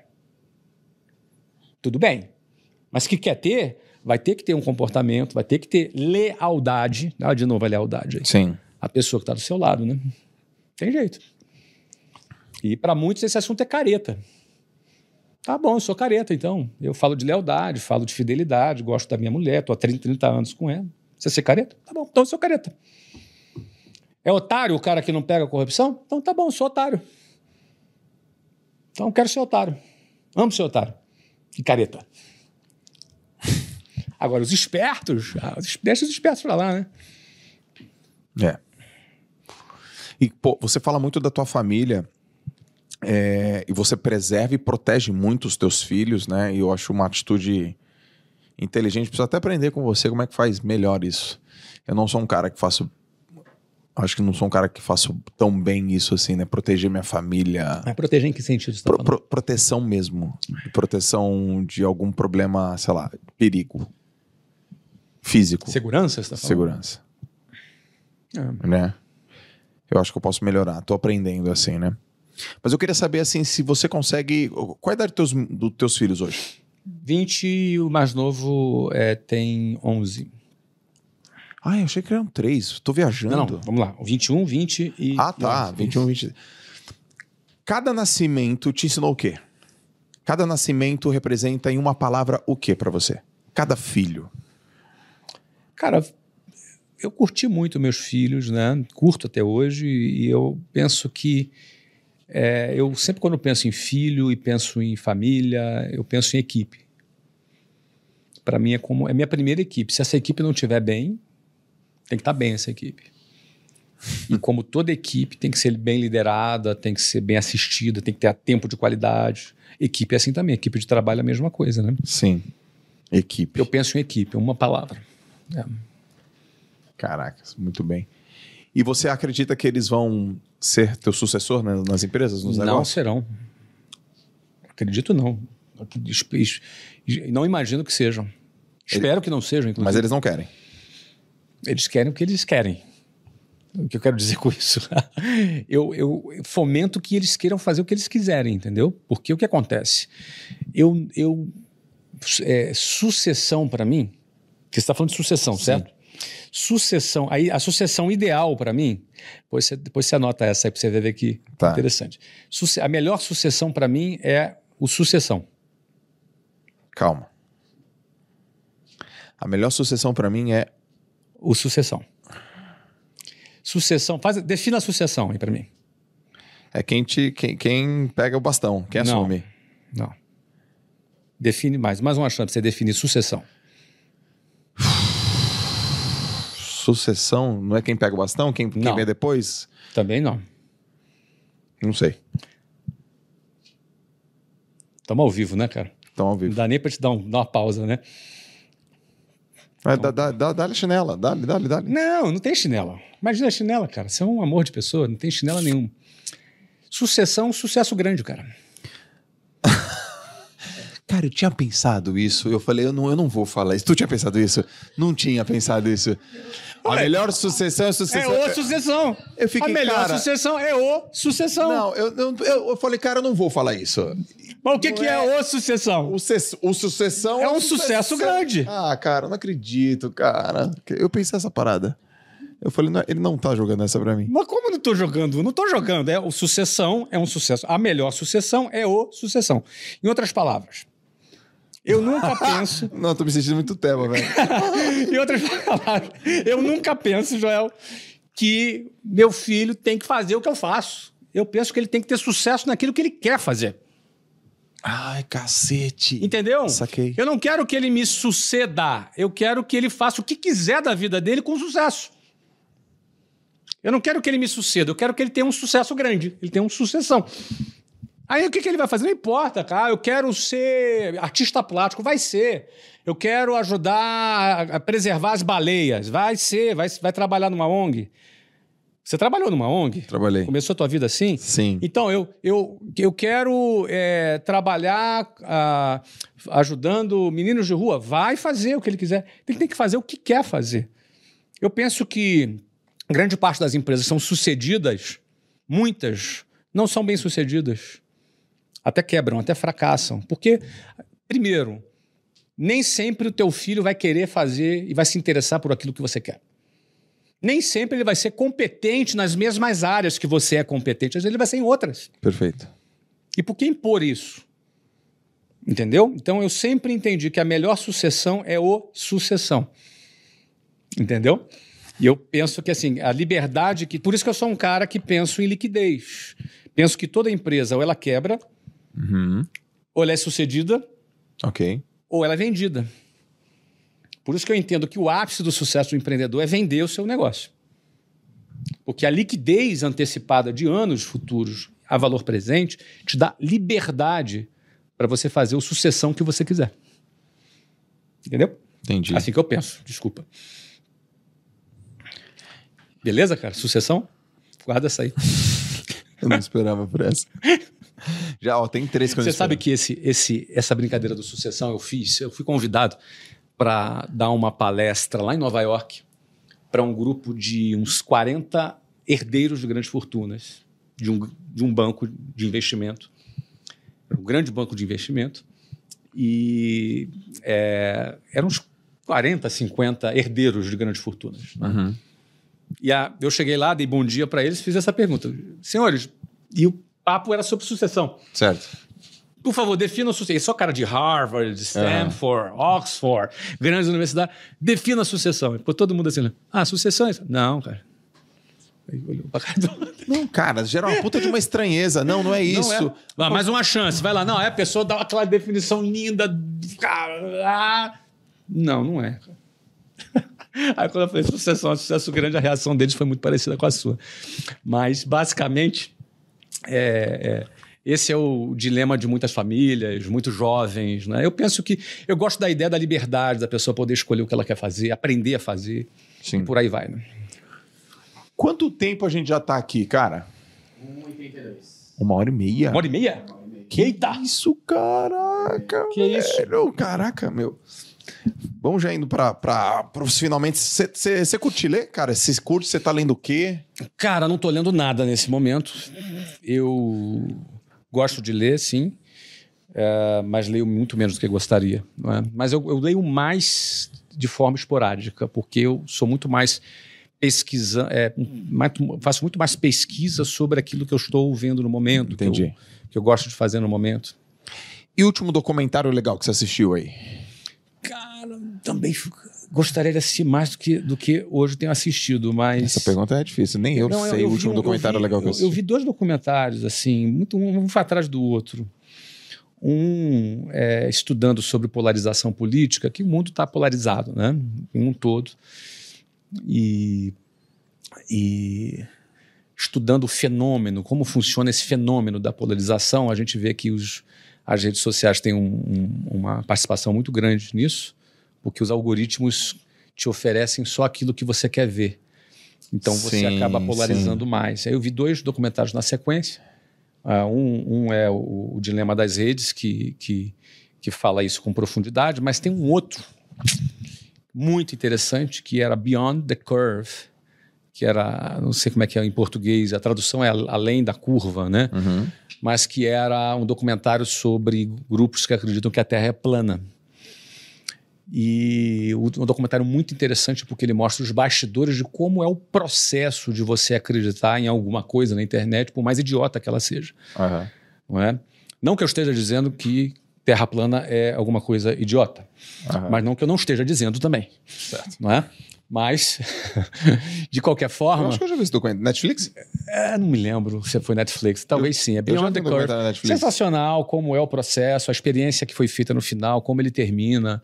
Tudo bem. Mas que quer ter, vai ter que ter um comportamento, vai ter que ter lealdade. Ah, de novo a lealdade aí. Sim. A pessoa que está do seu lado, né? Tem jeito. E para muitos esse assunto é careta. Tá bom, eu sou careta, então. Eu falo de lealdade, falo de fidelidade, gosto da minha mulher, tô há 30, 30 anos com ela. Você ser careta? Tá bom, então eu sou careta. É otário o cara que não pega corrupção? Então tá bom, eu sou otário. Então quero ser otário. Amo ser otário. E careta. *laughs* Agora, os espertos, ah, deixa os espertos pra lá, né? É. E, pô, você fala muito da tua família é, e você preserva e protege muito os teus filhos, né? E eu acho uma atitude inteligente. Preciso até aprender com você como é que faz melhor isso. Eu não sou um cara que faço. Acho que não sou um cara que faço tão bem isso assim, né? Proteger minha família. Mas proteger em que sentido você tá Pro- pro- proteção mesmo. Proteção de algum problema, sei lá, perigo. Físico. Segurança, você tá falando? Segurança. É. né? Eu acho que eu posso melhorar. Tô aprendendo assim, né? Mas eu queria saber assim se você consegue. Qual é a idade dos teus, dos teus filhos hoje? 20 e o mais novo é, tem 11. Ah, eu achei que eram três. Tô viajando. Não, não, vamos lá. O 21, 20 e. Ah, tá. 11. 21, 20. Cada nascimento te ensinou o quê? Cada nascimento representa em uma palavra o quê pra você? Cada filho. Cara, eu curti muito meus filhos, né? Curto até hoje e eu penso que é, eu sempre quando penso em filho e penso em família, eu penso em equipe. Para mim é como é minha primeira equipe. Se essa equipe não estiver bem, tem que estar bem essa equipe. E como toda equipe tem que ser bem liderada, tem que ser bem assistida, tem que ter tempo de qualidade. Equipe é assim também. Equipe de trabalho é a mesma coisa, né? Sim. Equipe. Eu penso em equipe, uma palavra. É. Caracas, muito bem. E você acredita que eles vão ser teu sucessor né, nas empresas, nos não negócios? serão. Acredito não. Não imagino que sejam. Espero que não sejam, inclusive. Mas eles não querem. Eles querem o que eles querem. O que eu quero dizer *laughs* com isso? eu, eu fomento que eles queiram fazer o que eles quiserem, entendeu? Porque o que acontece? Eu, eu é, sucessão para mim, que você está falando de sucessão, certo? Sucessão, aí a sucessão ideal para mim, depois você, depois você anota essa aí para você ver que Tá. interessante. Suce- a melhor sucessão para mim é o sucessão. Calma. A melhor sucessão pra mim é O sucessão. Sucessão, faz, defina a sucessão aí para mim. é quem te quem, quem pega o bastão, quem Não. assume. Não. Define mais. Mais uma chance pra você definir sucessão. Sucessão não é quem pega o bastão, quem, quem Não. vem depois? Também não. Não sei. Estamos ao vivo, né, cara? Estão ao Não vivo. dá nem pra te dar, um- dar uma pausa, né? Mas dá, dá, dá, dá-lhe chinela, dá-lhe, dá-lhe, dá-lhe. Não, não tem chinela. Imagina a chinela, cara. Você é um amor de pessoa, não tem chinela nenhum. Sucessão, sucesso grande, cara. Cara, eu tinha pensado isso. Eu falei, eu não, eu não vou falar isso. Tu tinha pensado isso? Não tinha pensado isso. A Ué. melhor sucessão é sucessão. É o sucessão. Eu fiquei, a melhor cara- sucessão é o sucessão. Não, eu, eu, eu, eu falei, cara, eu não vou falar isso. Mas o que, Não que é- é o sucessão? O, ses- o sucessão É o um sucesso grande. Ah, cara, eu não acredito, cara. Eu pensei essa parada. Eu falei, não, ele não tá jogando essa pra mim. Mas como eu não tô jogando? Não tô jogando. É o sucessão é um sucesso. A melhor sucessão é o sucessão. Em outras palavras, eu nunca penso. *laughs* Não, tô me sentindo muito tema, velho. *laughs* em outras palavras, eu nunca penso, Joel, que meu filho tem que fazer o que eu faço. Eu penso que ele tem que ter sucesso naquilo que ele quer fazer. Ai, cacete. Entendeu? Saquei. Eu não quero que ele me suceda. Eu quero que ele faça o que quiser da vida dele com sucesso. Eu não quero que ele me suceda, eu quero que ele tenha um sucesso grande. Ele tenha uma sucessão. Aí o que, que ele vai fazer? Não importa, cara. Eu quero ser artista plástico, vai ser. Eu quero ajudar a- preservar as baleias, vai ser. Vai, vai trabalhar numa ONG. Você trabalhou numa ONG? Trabalhei. Começou a tua vida assim? Sim. Então, eu, eu, eu quero é, trabalhar ah, ajudando meninos de rua. Vai fazer o que ele quiser. Ele tem que fazer o que quer fazer. Eu penso que grande parte das empresas são sucedidas, muitas não são bem sucedidas. Até quebram, até fracassam. Porque, primeiro, nem sempre o teu filho vai querer fazer e vai se interessar por aquilo que você quer. Nem sempre ele vai ser competente nas mesmas áreas que você é competente, às vezes ele vai ser em outras. Perfeito. E por que impor isso? Entendeu? Então eu sempre entendi que a melhor sucessão é o sucessão. Entendeu? E eu penso que assim, a liberdade que. Por isso que eu sou um cara que penso em liquidez. Penso que toda empresa ou ela quebra, Uhum. ou ela é sucedida, Ok. ou ela é vendida. Por isso que eu entendo que o ápice do sucesso do empreendedor é vender o seu negócio. Porque a liquidez antecipada de anos futuros a valor presente te dá liberdade para você fazer o sucessão que você quiser. Entendeu? Entendi. Assim que eu penso, desculpa. Beleza, cara? Sucessão? Guarda essa aí. *laughs* Eu não esperava por essa. *laughs* *laughs* Já, ó, tem três que eu não Você sabe que esse, esse, essa brincadeira do sucessão eu fiz? Eu fui convidado para dar uma palestra lá em Nova York para um grupo de uns 40 herdeiros de grandes fortunas de um, de um banco de investimento, um grande banco de investimento. E é, eram uns 40, 50 herdeiros de grandes fortunas. né? Uhum. E a- eu cheguei lá, dei bom dia para eles, fiz essa pergunta. Senhores, e o papo era sobre sucessão. Certo. Por favor, defina a sucessão. Só cara de Harvard, de Stanford, Oxford, grandes universidades. Defina a sucessão. Ficou todo mundo assim, né? ah, sucessão é isso? Não, cara. Não, cara, gera uma puta de uma estranheza. Não, não é isso. Não é. Ah, mais uma chance. Vai lá. Não, é a pessoa dá aquela definição linda. ah. Não, não é. *laughs* Aí quando eu falei sucessão é sucesso grande, a reação deles foi muito parecida com a sua. Mas, basicamente, é, é, esse é o dilema de muitas famílias, muitos jovens. Né? Eu penso que eu gosto da ideia da liberdade, da pessoa poder escolher o que ela quer fazer, aprender a fazer, e por aí vai. Né? Quanto tempo a gente já tá aqui, cara? 1,32. Uma hora e meia. Uma hora e meia? Que isso, caraca. Que isso? velho. Caraca, meu. Vamos já indo pros finalmente. Você curte ler, cara? Você curte, você tá lendo o quê? Cara, não tô lendo nada nesse momento. Eu gosto de ler, sim, é, mas leio muito menos do que gostaria. é? Mas eu, eu leio mais de forma esporádica, porque eu sou muito mais pesquisa, é, mais- faço muito mais pesquisa sobre aquilo que eu estou vendo no momento, que eu, Entendi. que eu gosto de fazer no momento. E último documentário legal que você assistiu aí? Cara, também gostaria de assistir mais do que, do que hoje tenho assistido, mas... Essa pergunta é difícil. Nem eu Não, sei o vi último um- documentário vi- legal que eu eu, assisti. eu vi dois documentários, assim, muito, um, um foi atrás do outro. Um é, estudando sobre polarização política, que o mundo está polarizado, né? Em um todo. E, e estudando o fenômeno, como funciona esse fenômeno da polarização, a gente vê que os, as redes sociais têm um- um- uma participação muito grande nisso, porque os algoritmos te oferecem só aquilo que você quer ver. Então você Sim, acaba polarizando mais. Aí eu vi dois documentários na sequência. Ah, um, um é o, o Dilema das Redes, que, que, que fala isso com profundidade, mas tem um outro muito interessante que era Beyond the Curve, que era, não sei como é que é em português, a tradução é Além da Curva, né? Uhum. Mas que era um documentário sobre grupos que acreditam que a Terra é plana. E um documentário muito interessante porque ele mostra os bastidores de como é o processo de você acreditar em alguma coisa na internet, por mais idiota que ela seja. Aham. Não, é? não que eu esteja dizendo que Terra plana é alguma coisa idiota, Aham. mas não que eu não esteja dizendo também. Certo. Não é? Mas, *laughs* de qualquer Eu forma, acho que eu já vi esse documentário. Netflix? é, não me lembro se foi Netflix, talvez sim. É Eu Beyond the Curve. Sensacional como é o processo, a experiência que foi feita no final, como ele termina.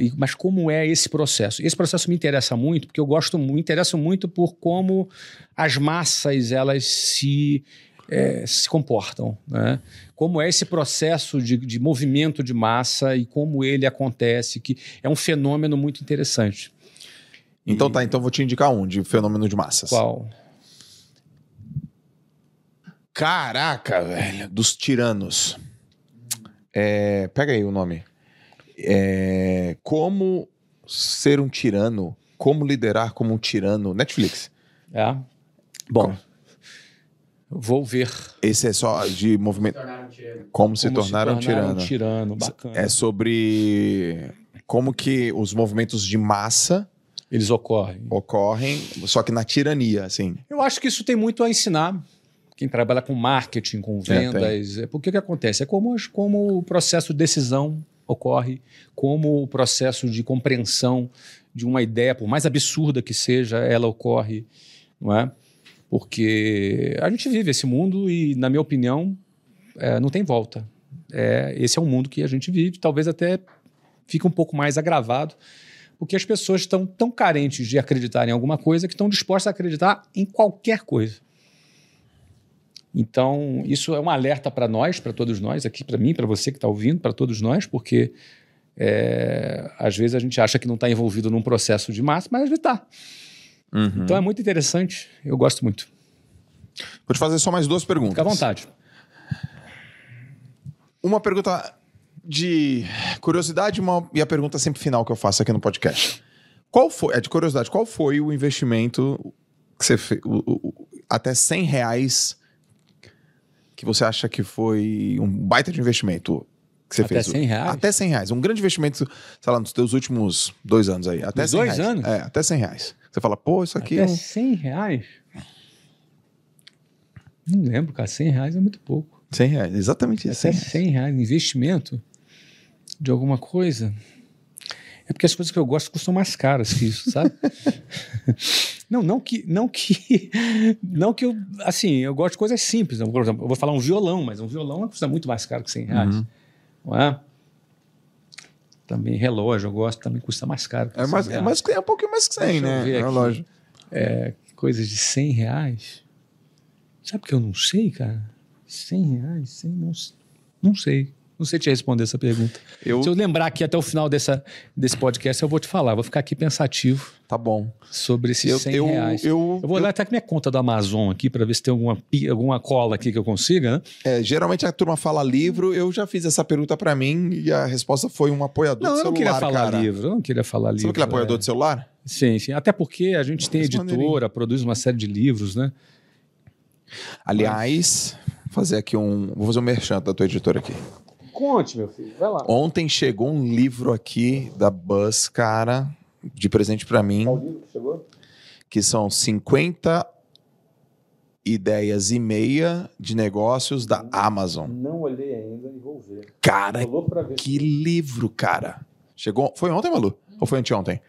e- mas como é esse processo? Esse processo me interessa muito porque eu gosto, me interesso muito por como as massas elas se eh, se comportam, né? Como é esse processo de, de movimento de massa e como ele acontece, que é um fenômeno muito interessante. Então tá, então vou te indicar um de fenômeno de massas. Qual? Caraca, velho. Dos tiranos. É, pega aí o nome. É, como ser um tirano. Como liderar como um tirano. Netflix. É? Bom, vou ver Esse é só de movimento. Tornaram tirano. Como se como tornar um tirano. um tirano, bacana. É sobre como que os movimentos de massa Eles ocorrem. ocorrem, só que na tirania, assim. Eu acho que isso tem muito a ensinar. Quem trabalha com marketing, com vendas. É, porque o que acontece? É como, como o processo de decisão ocorre, como o processo de compreensão de uma ideia, por mais absurda que seja, ela ocorre, não é? Porque a gente vive esse mundo e, na minha opinião, é, não tem volta. É, esse é o mundo que a gente vive, talvez até fique um pouco mais agravado, porque as pessoas estão tão carentes de acreditar em alguma coisa que estão dispostas a acreditar em qualquer coisa. Então, isso é um alerta para nós, para todos nós, aqui para mim, para você que está ouvindo, para todos nós, porque é, às vezes a gente acha que não está envolvido num processo de massa, mas está. Então é muito interessante, eu gosto muito. Vou te fazer só mais duas perguntas. Fica à vontade. Uma pergunta de curiosidade uma- e a pergunta sempre final que eu faço aqui no podcast. Qual foi, é de curiosidade, qual foi o investimento que você fez, até 100 reais que você acha que foi um baita de investimento que você Até fez? 100 reais? Até 100 reais. Um grande investimento, sei lá, nos teus últimos dois anos aí. Até Nos 100 dois reais. anos? É, até 100 reais. Você fala, pô, isso aqui... Até é um- 100 reais? Não lembro, cara. 100 reais é muito pouco. 100 reais, exatamente isso. Até 100 reais. 100 reais investimento de alguma coisa. É porque as coisas que eu gosto custam mais caras que isso, sabe? *laughs* não, não que, não que, *laughs* não que eu, assim, eu gosto de coisas simples. Por exemplo, eu vou falar um violão, mas um violão custa muito mais caro que 100 reais, Uhum. não é? Também relógio, eu gosto, também custa mais caro. que É, 100 mais, é, mais, é um pouquinho mais que 100, Deixa né? ver É. É, coisas de 100 reais. Sabe que eu não sei, cara? 100 reais? 100, não, não sei. Não sei te responder essa pergunta. Eu, Se eu lembrar aqui até o final dessa, desse podcast, eu vou te falar. Vou ficar aqui pensativo Tá bom. sobre esses Eu, 100 eu, reais. eu, Eu vou olhar até com minha conta do Amazon aqui para ver se tem alguma, alguma cola aqui que eu consiga, né? é, geralmente a turma fala livro, eu já fiz essa pergunta pra mim e a resposta foi um apoiador Não, de eu não celular, queria falar cara. livro. Eu não queria falar livro. Sabe aquele apoiador é. de celular? Sim, sim. Até porque a gente tem Mas maneirinho. editora, produz uma série de livros, né? Aliás, fazer aqui um. Vou fazer um merchan da tua editora aqui. Conte, meu filho. Vai lá. Ontem chegou um livro aqui da Buzz, cara, de presente pra mim, Qual livro que chegou? que são 50 ideias e meia de negócios da Amazon. Não olhei ainda e vou ver. Cara, que livro, cara. Chegou. Foi ontem, Malu? Ou foi anteontem?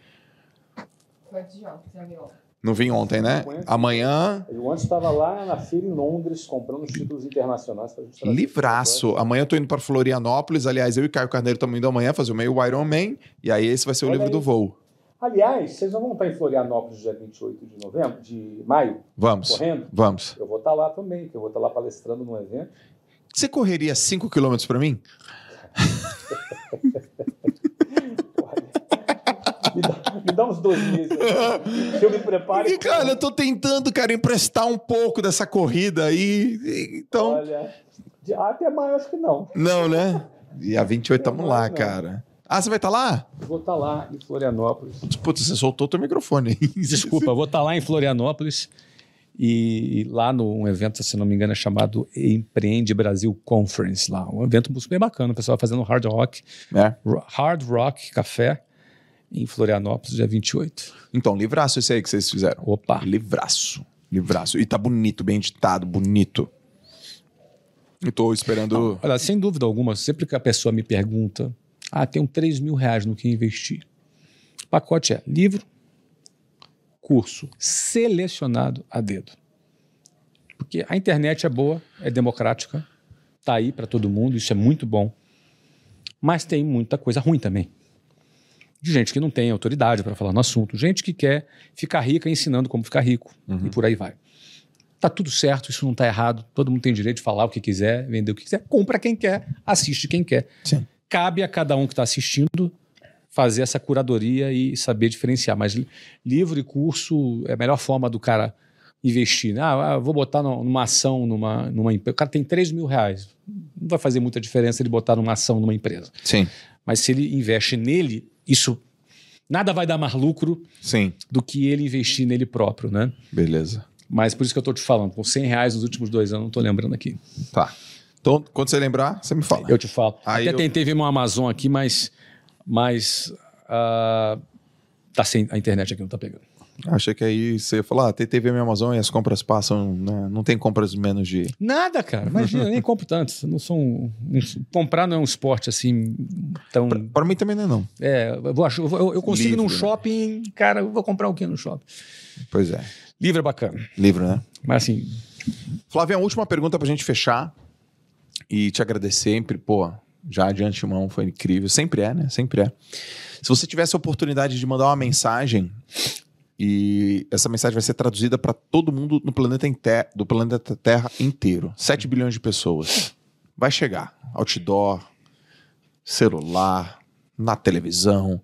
Foi de ontem, você viu? Não vim ontem, né? Amanhã, Eu antes estava lá na feira em Londres comprando os títulos internacionais livraço. Amanhã eu tô indo para Florianópolis. Aliás, eu e Caio Carneiro estamos indo amanhã fazer o meio Iron Man. E aí esse vai ser o Olha livro aí. do voo. Aliás, vocês não vão estar em Florianópolis dia 28 de novembro, de maio, Vamos. correndo? Vamos. Eu vou estar lá também, que eu vou estar lá palestrando num evento. Você correria 5 quilômetros para mim? *laughs* Me dá, uns dois meses. aí, que eu me prepare. Porque, cara, eu tô tentando, cara, emprestar um pouco dessa corrida aí. Então. Olha, ah, até maio acho que não. Não, né? E a 28 tamo lá, Não. cara. Ah, você vai estar lá? Vou estar lá em Florianópolis. Putz, você soltou teu microfone aí. *laughs* Desculpa, eu vou estar lá em Florianópolis e lá num evento, se não me engano, é chamado Empreende Brasil Conference lá. Um evento super bacana, o pessoal fazendo hard rock, É. hard rock café em Florianópolis, dia 28. Então, livraço esse aí que vocês fizeram. Opa! Livraço. Livraço. E tá bonito, bem editado, bonito. Eu tô esperando. Olha, sem dúvida alguma, sempre que a pessoa me pergunta, ah, tenho 3 mil reais no que investir. O pacote é livro, curso selecionado a dedo. Porque a internet é boa, é democrática, tá aí para todo mundo, isso é muito bom. Mas tem muita coisa ruim também. De gente que não tem autoridade para falar no assunto, gente que quer ficar rica ensinando como ficar rico e por aí vai. Tá tudo certo, isso não tá errado. Todo mundo tem direito de falar o que quiser, vender o que quiser. Compra quem quer, assiste quem quer. Sim. Cabe a cada um que está assistindo fazer essa curadoria e saber diferenciar. Mas li- livro e curso é a melhor forma do cara investir. né? Ah, eu vou botar numa ação, numa, numa empresa. O cara tem 3 mil reais. Não vai fazer muita diferença ele botar numa ação numa empresa. Sim. Mas se ele investe nele, isso nada vai dar mais lucro Sim. do que ele investir nele próprio, né? Beleza. Mas por isso que eu estou te falando, com 100 reais nos últimos dois anos, não estou lembrando aqui. Tá. Então, quando você lembrar, você me fala. Eu te falo. Aí Até eu- tentei ver uma Amazon aqui, mas, mas ah, tá sem a internet aqui, não tá pegando. Achei que aí você ia falar, ah, tem TV minha Amazon e as compras passam, né? Não tem compras menos de. *laughs* Nada, cara. Imagina, eu nem compro tanto. Não sou um, um- comprar não é um esporte assim tão. Pra mim também não é não. É, eu, vou, eu, eu consigo Livre, num né? shopping, cara, eu vou comprar o quê no shopping? Pois é. Livro é bacana. Livro, né? Mas assim, Flávio, a última pergunta pra gente fechar e te agradecer sempre, pô, já de antemão foi incrível, sempre é, né? Sempre é. Se você tivesse a oportunidade de mandar uma mensagem e essa mensagem vai ser traduzida para todo mundo no planeta inte- do planeta Terra inteiro, 7 bilhões de pessoas. Vai chegar outdoor, celular, na televisão,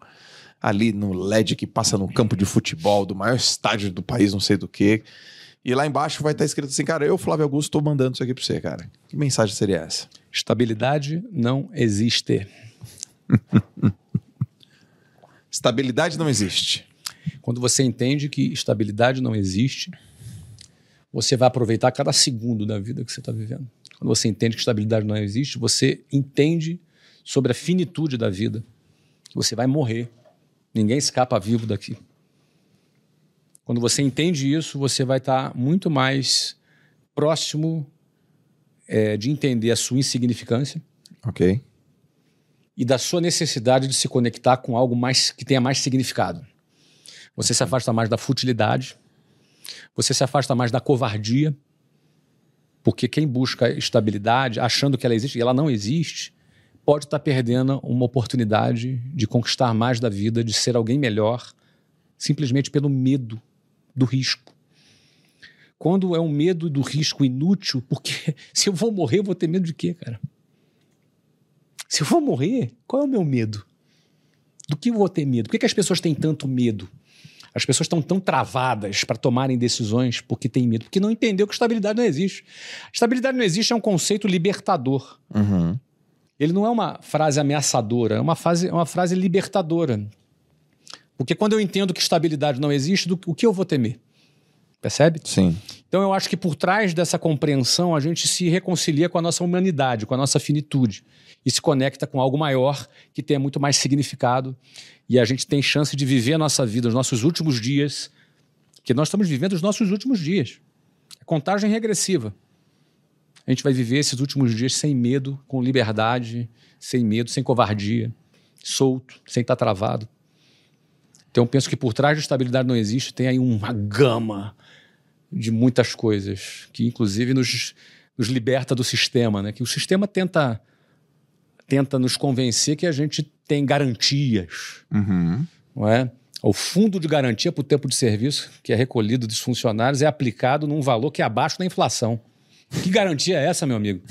ali no LED que passa no campo de futebol do maior estádio do país, não sei do que. E lá embaixo vai estar escrito assim, cara, eu, Flávio Augusto, estou mandando isso aqui para você, cara. Que mensagem seria essa? estabilidade não existe. *laughs* Estabilidade não existe. Quando você entende que estabilidade não existe, você vai aproveitar cada segundo da vida que você está vivendo. Quando você entende que estabilidade não existe, você entende sobre a finitude da vida. Você vai morrer. Ninguém escapa vivo daqui. Quando você entende isso, você vai estar muito mais próximo eh, de entender a sua insignificância Ok. e da sua necessidade de se conectar com algo mais que tenha mais significado. Você se afasta mais da futilidade, você se afasta mais da covardia, porque quem busca estabilidade achando que ela existe e ela não existe, pode estar perdendo uma oportunidade de conquistar mais da vida, de ser alguém melhor, simplesmente pelo medo do risco. Quando é um medo do risco inútil, porque *laughs* se eu vou morrer, eu vou ter medo de quê, cara? Se eu vou morrer, qual é o meu medo? Do que eu vou ter medo? Por que, que as pessoas têm tanto medo? As pessoas estão tão travadas para tomarem decisões porque têm medo, porque não entendeu que estabilidade não existe. Estabilidade não existe é um conceito libertador. Uhum. Ele não é uma frase ameaçadora, é uma, frase, é uma frase libertadora. Porque quando eu entendo que estabilidade não existe, do, o que eu vou temer? Percebe? Sim. Então eu acho que por trás dessa compreensão a gente se reconcilia com a nossa humanidade, com a nossa finitude e se conecta com algo maior que tenha muito mais significado e a gente tem chance de viver a nossa vida, os nossos últimos dias, que nós estamos vivendo os nossos últimos dias. É contagem regressiva. A gente vai viver esses últimos dias sem medo, com liberdade, sem medo, sem covardia, solto, sem estar travado. Então eu penso que por trás de estabilidade não existe, tem aí uma gama de muitas coisas que inclusive nos, nos liberta do sistema, né? Que o sistema tenta tenta nos convencer que a gente tem garantias, Uhum. não é? O fundo de garantia para o tempo de serviço que é recolhido dos funcionários é aplicado num valor que é abaixo da inflação. Que garantia é essa, meu amigo?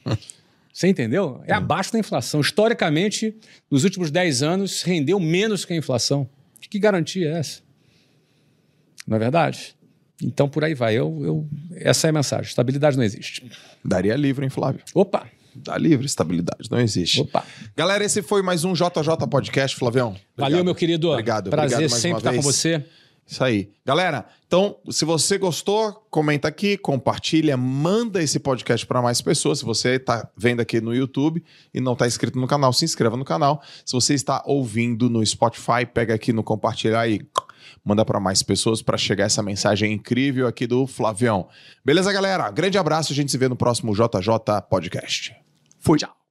*laughs* Você entendeu? É abaixo da inflação. Historicamente, nos últimos 10 anos, rendeu menos que a inflação. Que garantia é essa? Não é verdade? Então, por aí vai. Eu, eu- essa é a mensagem. Estabilidade não existe. Daria livre, hein, Flávio? Opa! Dá livre, estabilidade, não existe. Opa! Galera, esse foi mais um JJ Podcast, Flavião. Valeu, meu querido. Obrigado, Prazer obrigado mais sempre estar com você. Isso aí. Galera, então, se você gostou, comenta aqui, compartilha, manda esse podcast para mais pessoas. Se você está vendo aqui no YouTube e não está inscrito no canal, se inscreva no canal. Se você está ouvindo no Spotify, pega aqui no compartilhar e manda para mais pessoas para chegar essa mensagem incrível aqui do Flavião. Beleza, galera? Grande abraço, a gente se vê no próximo JJ Podcast. Fui. Tchau.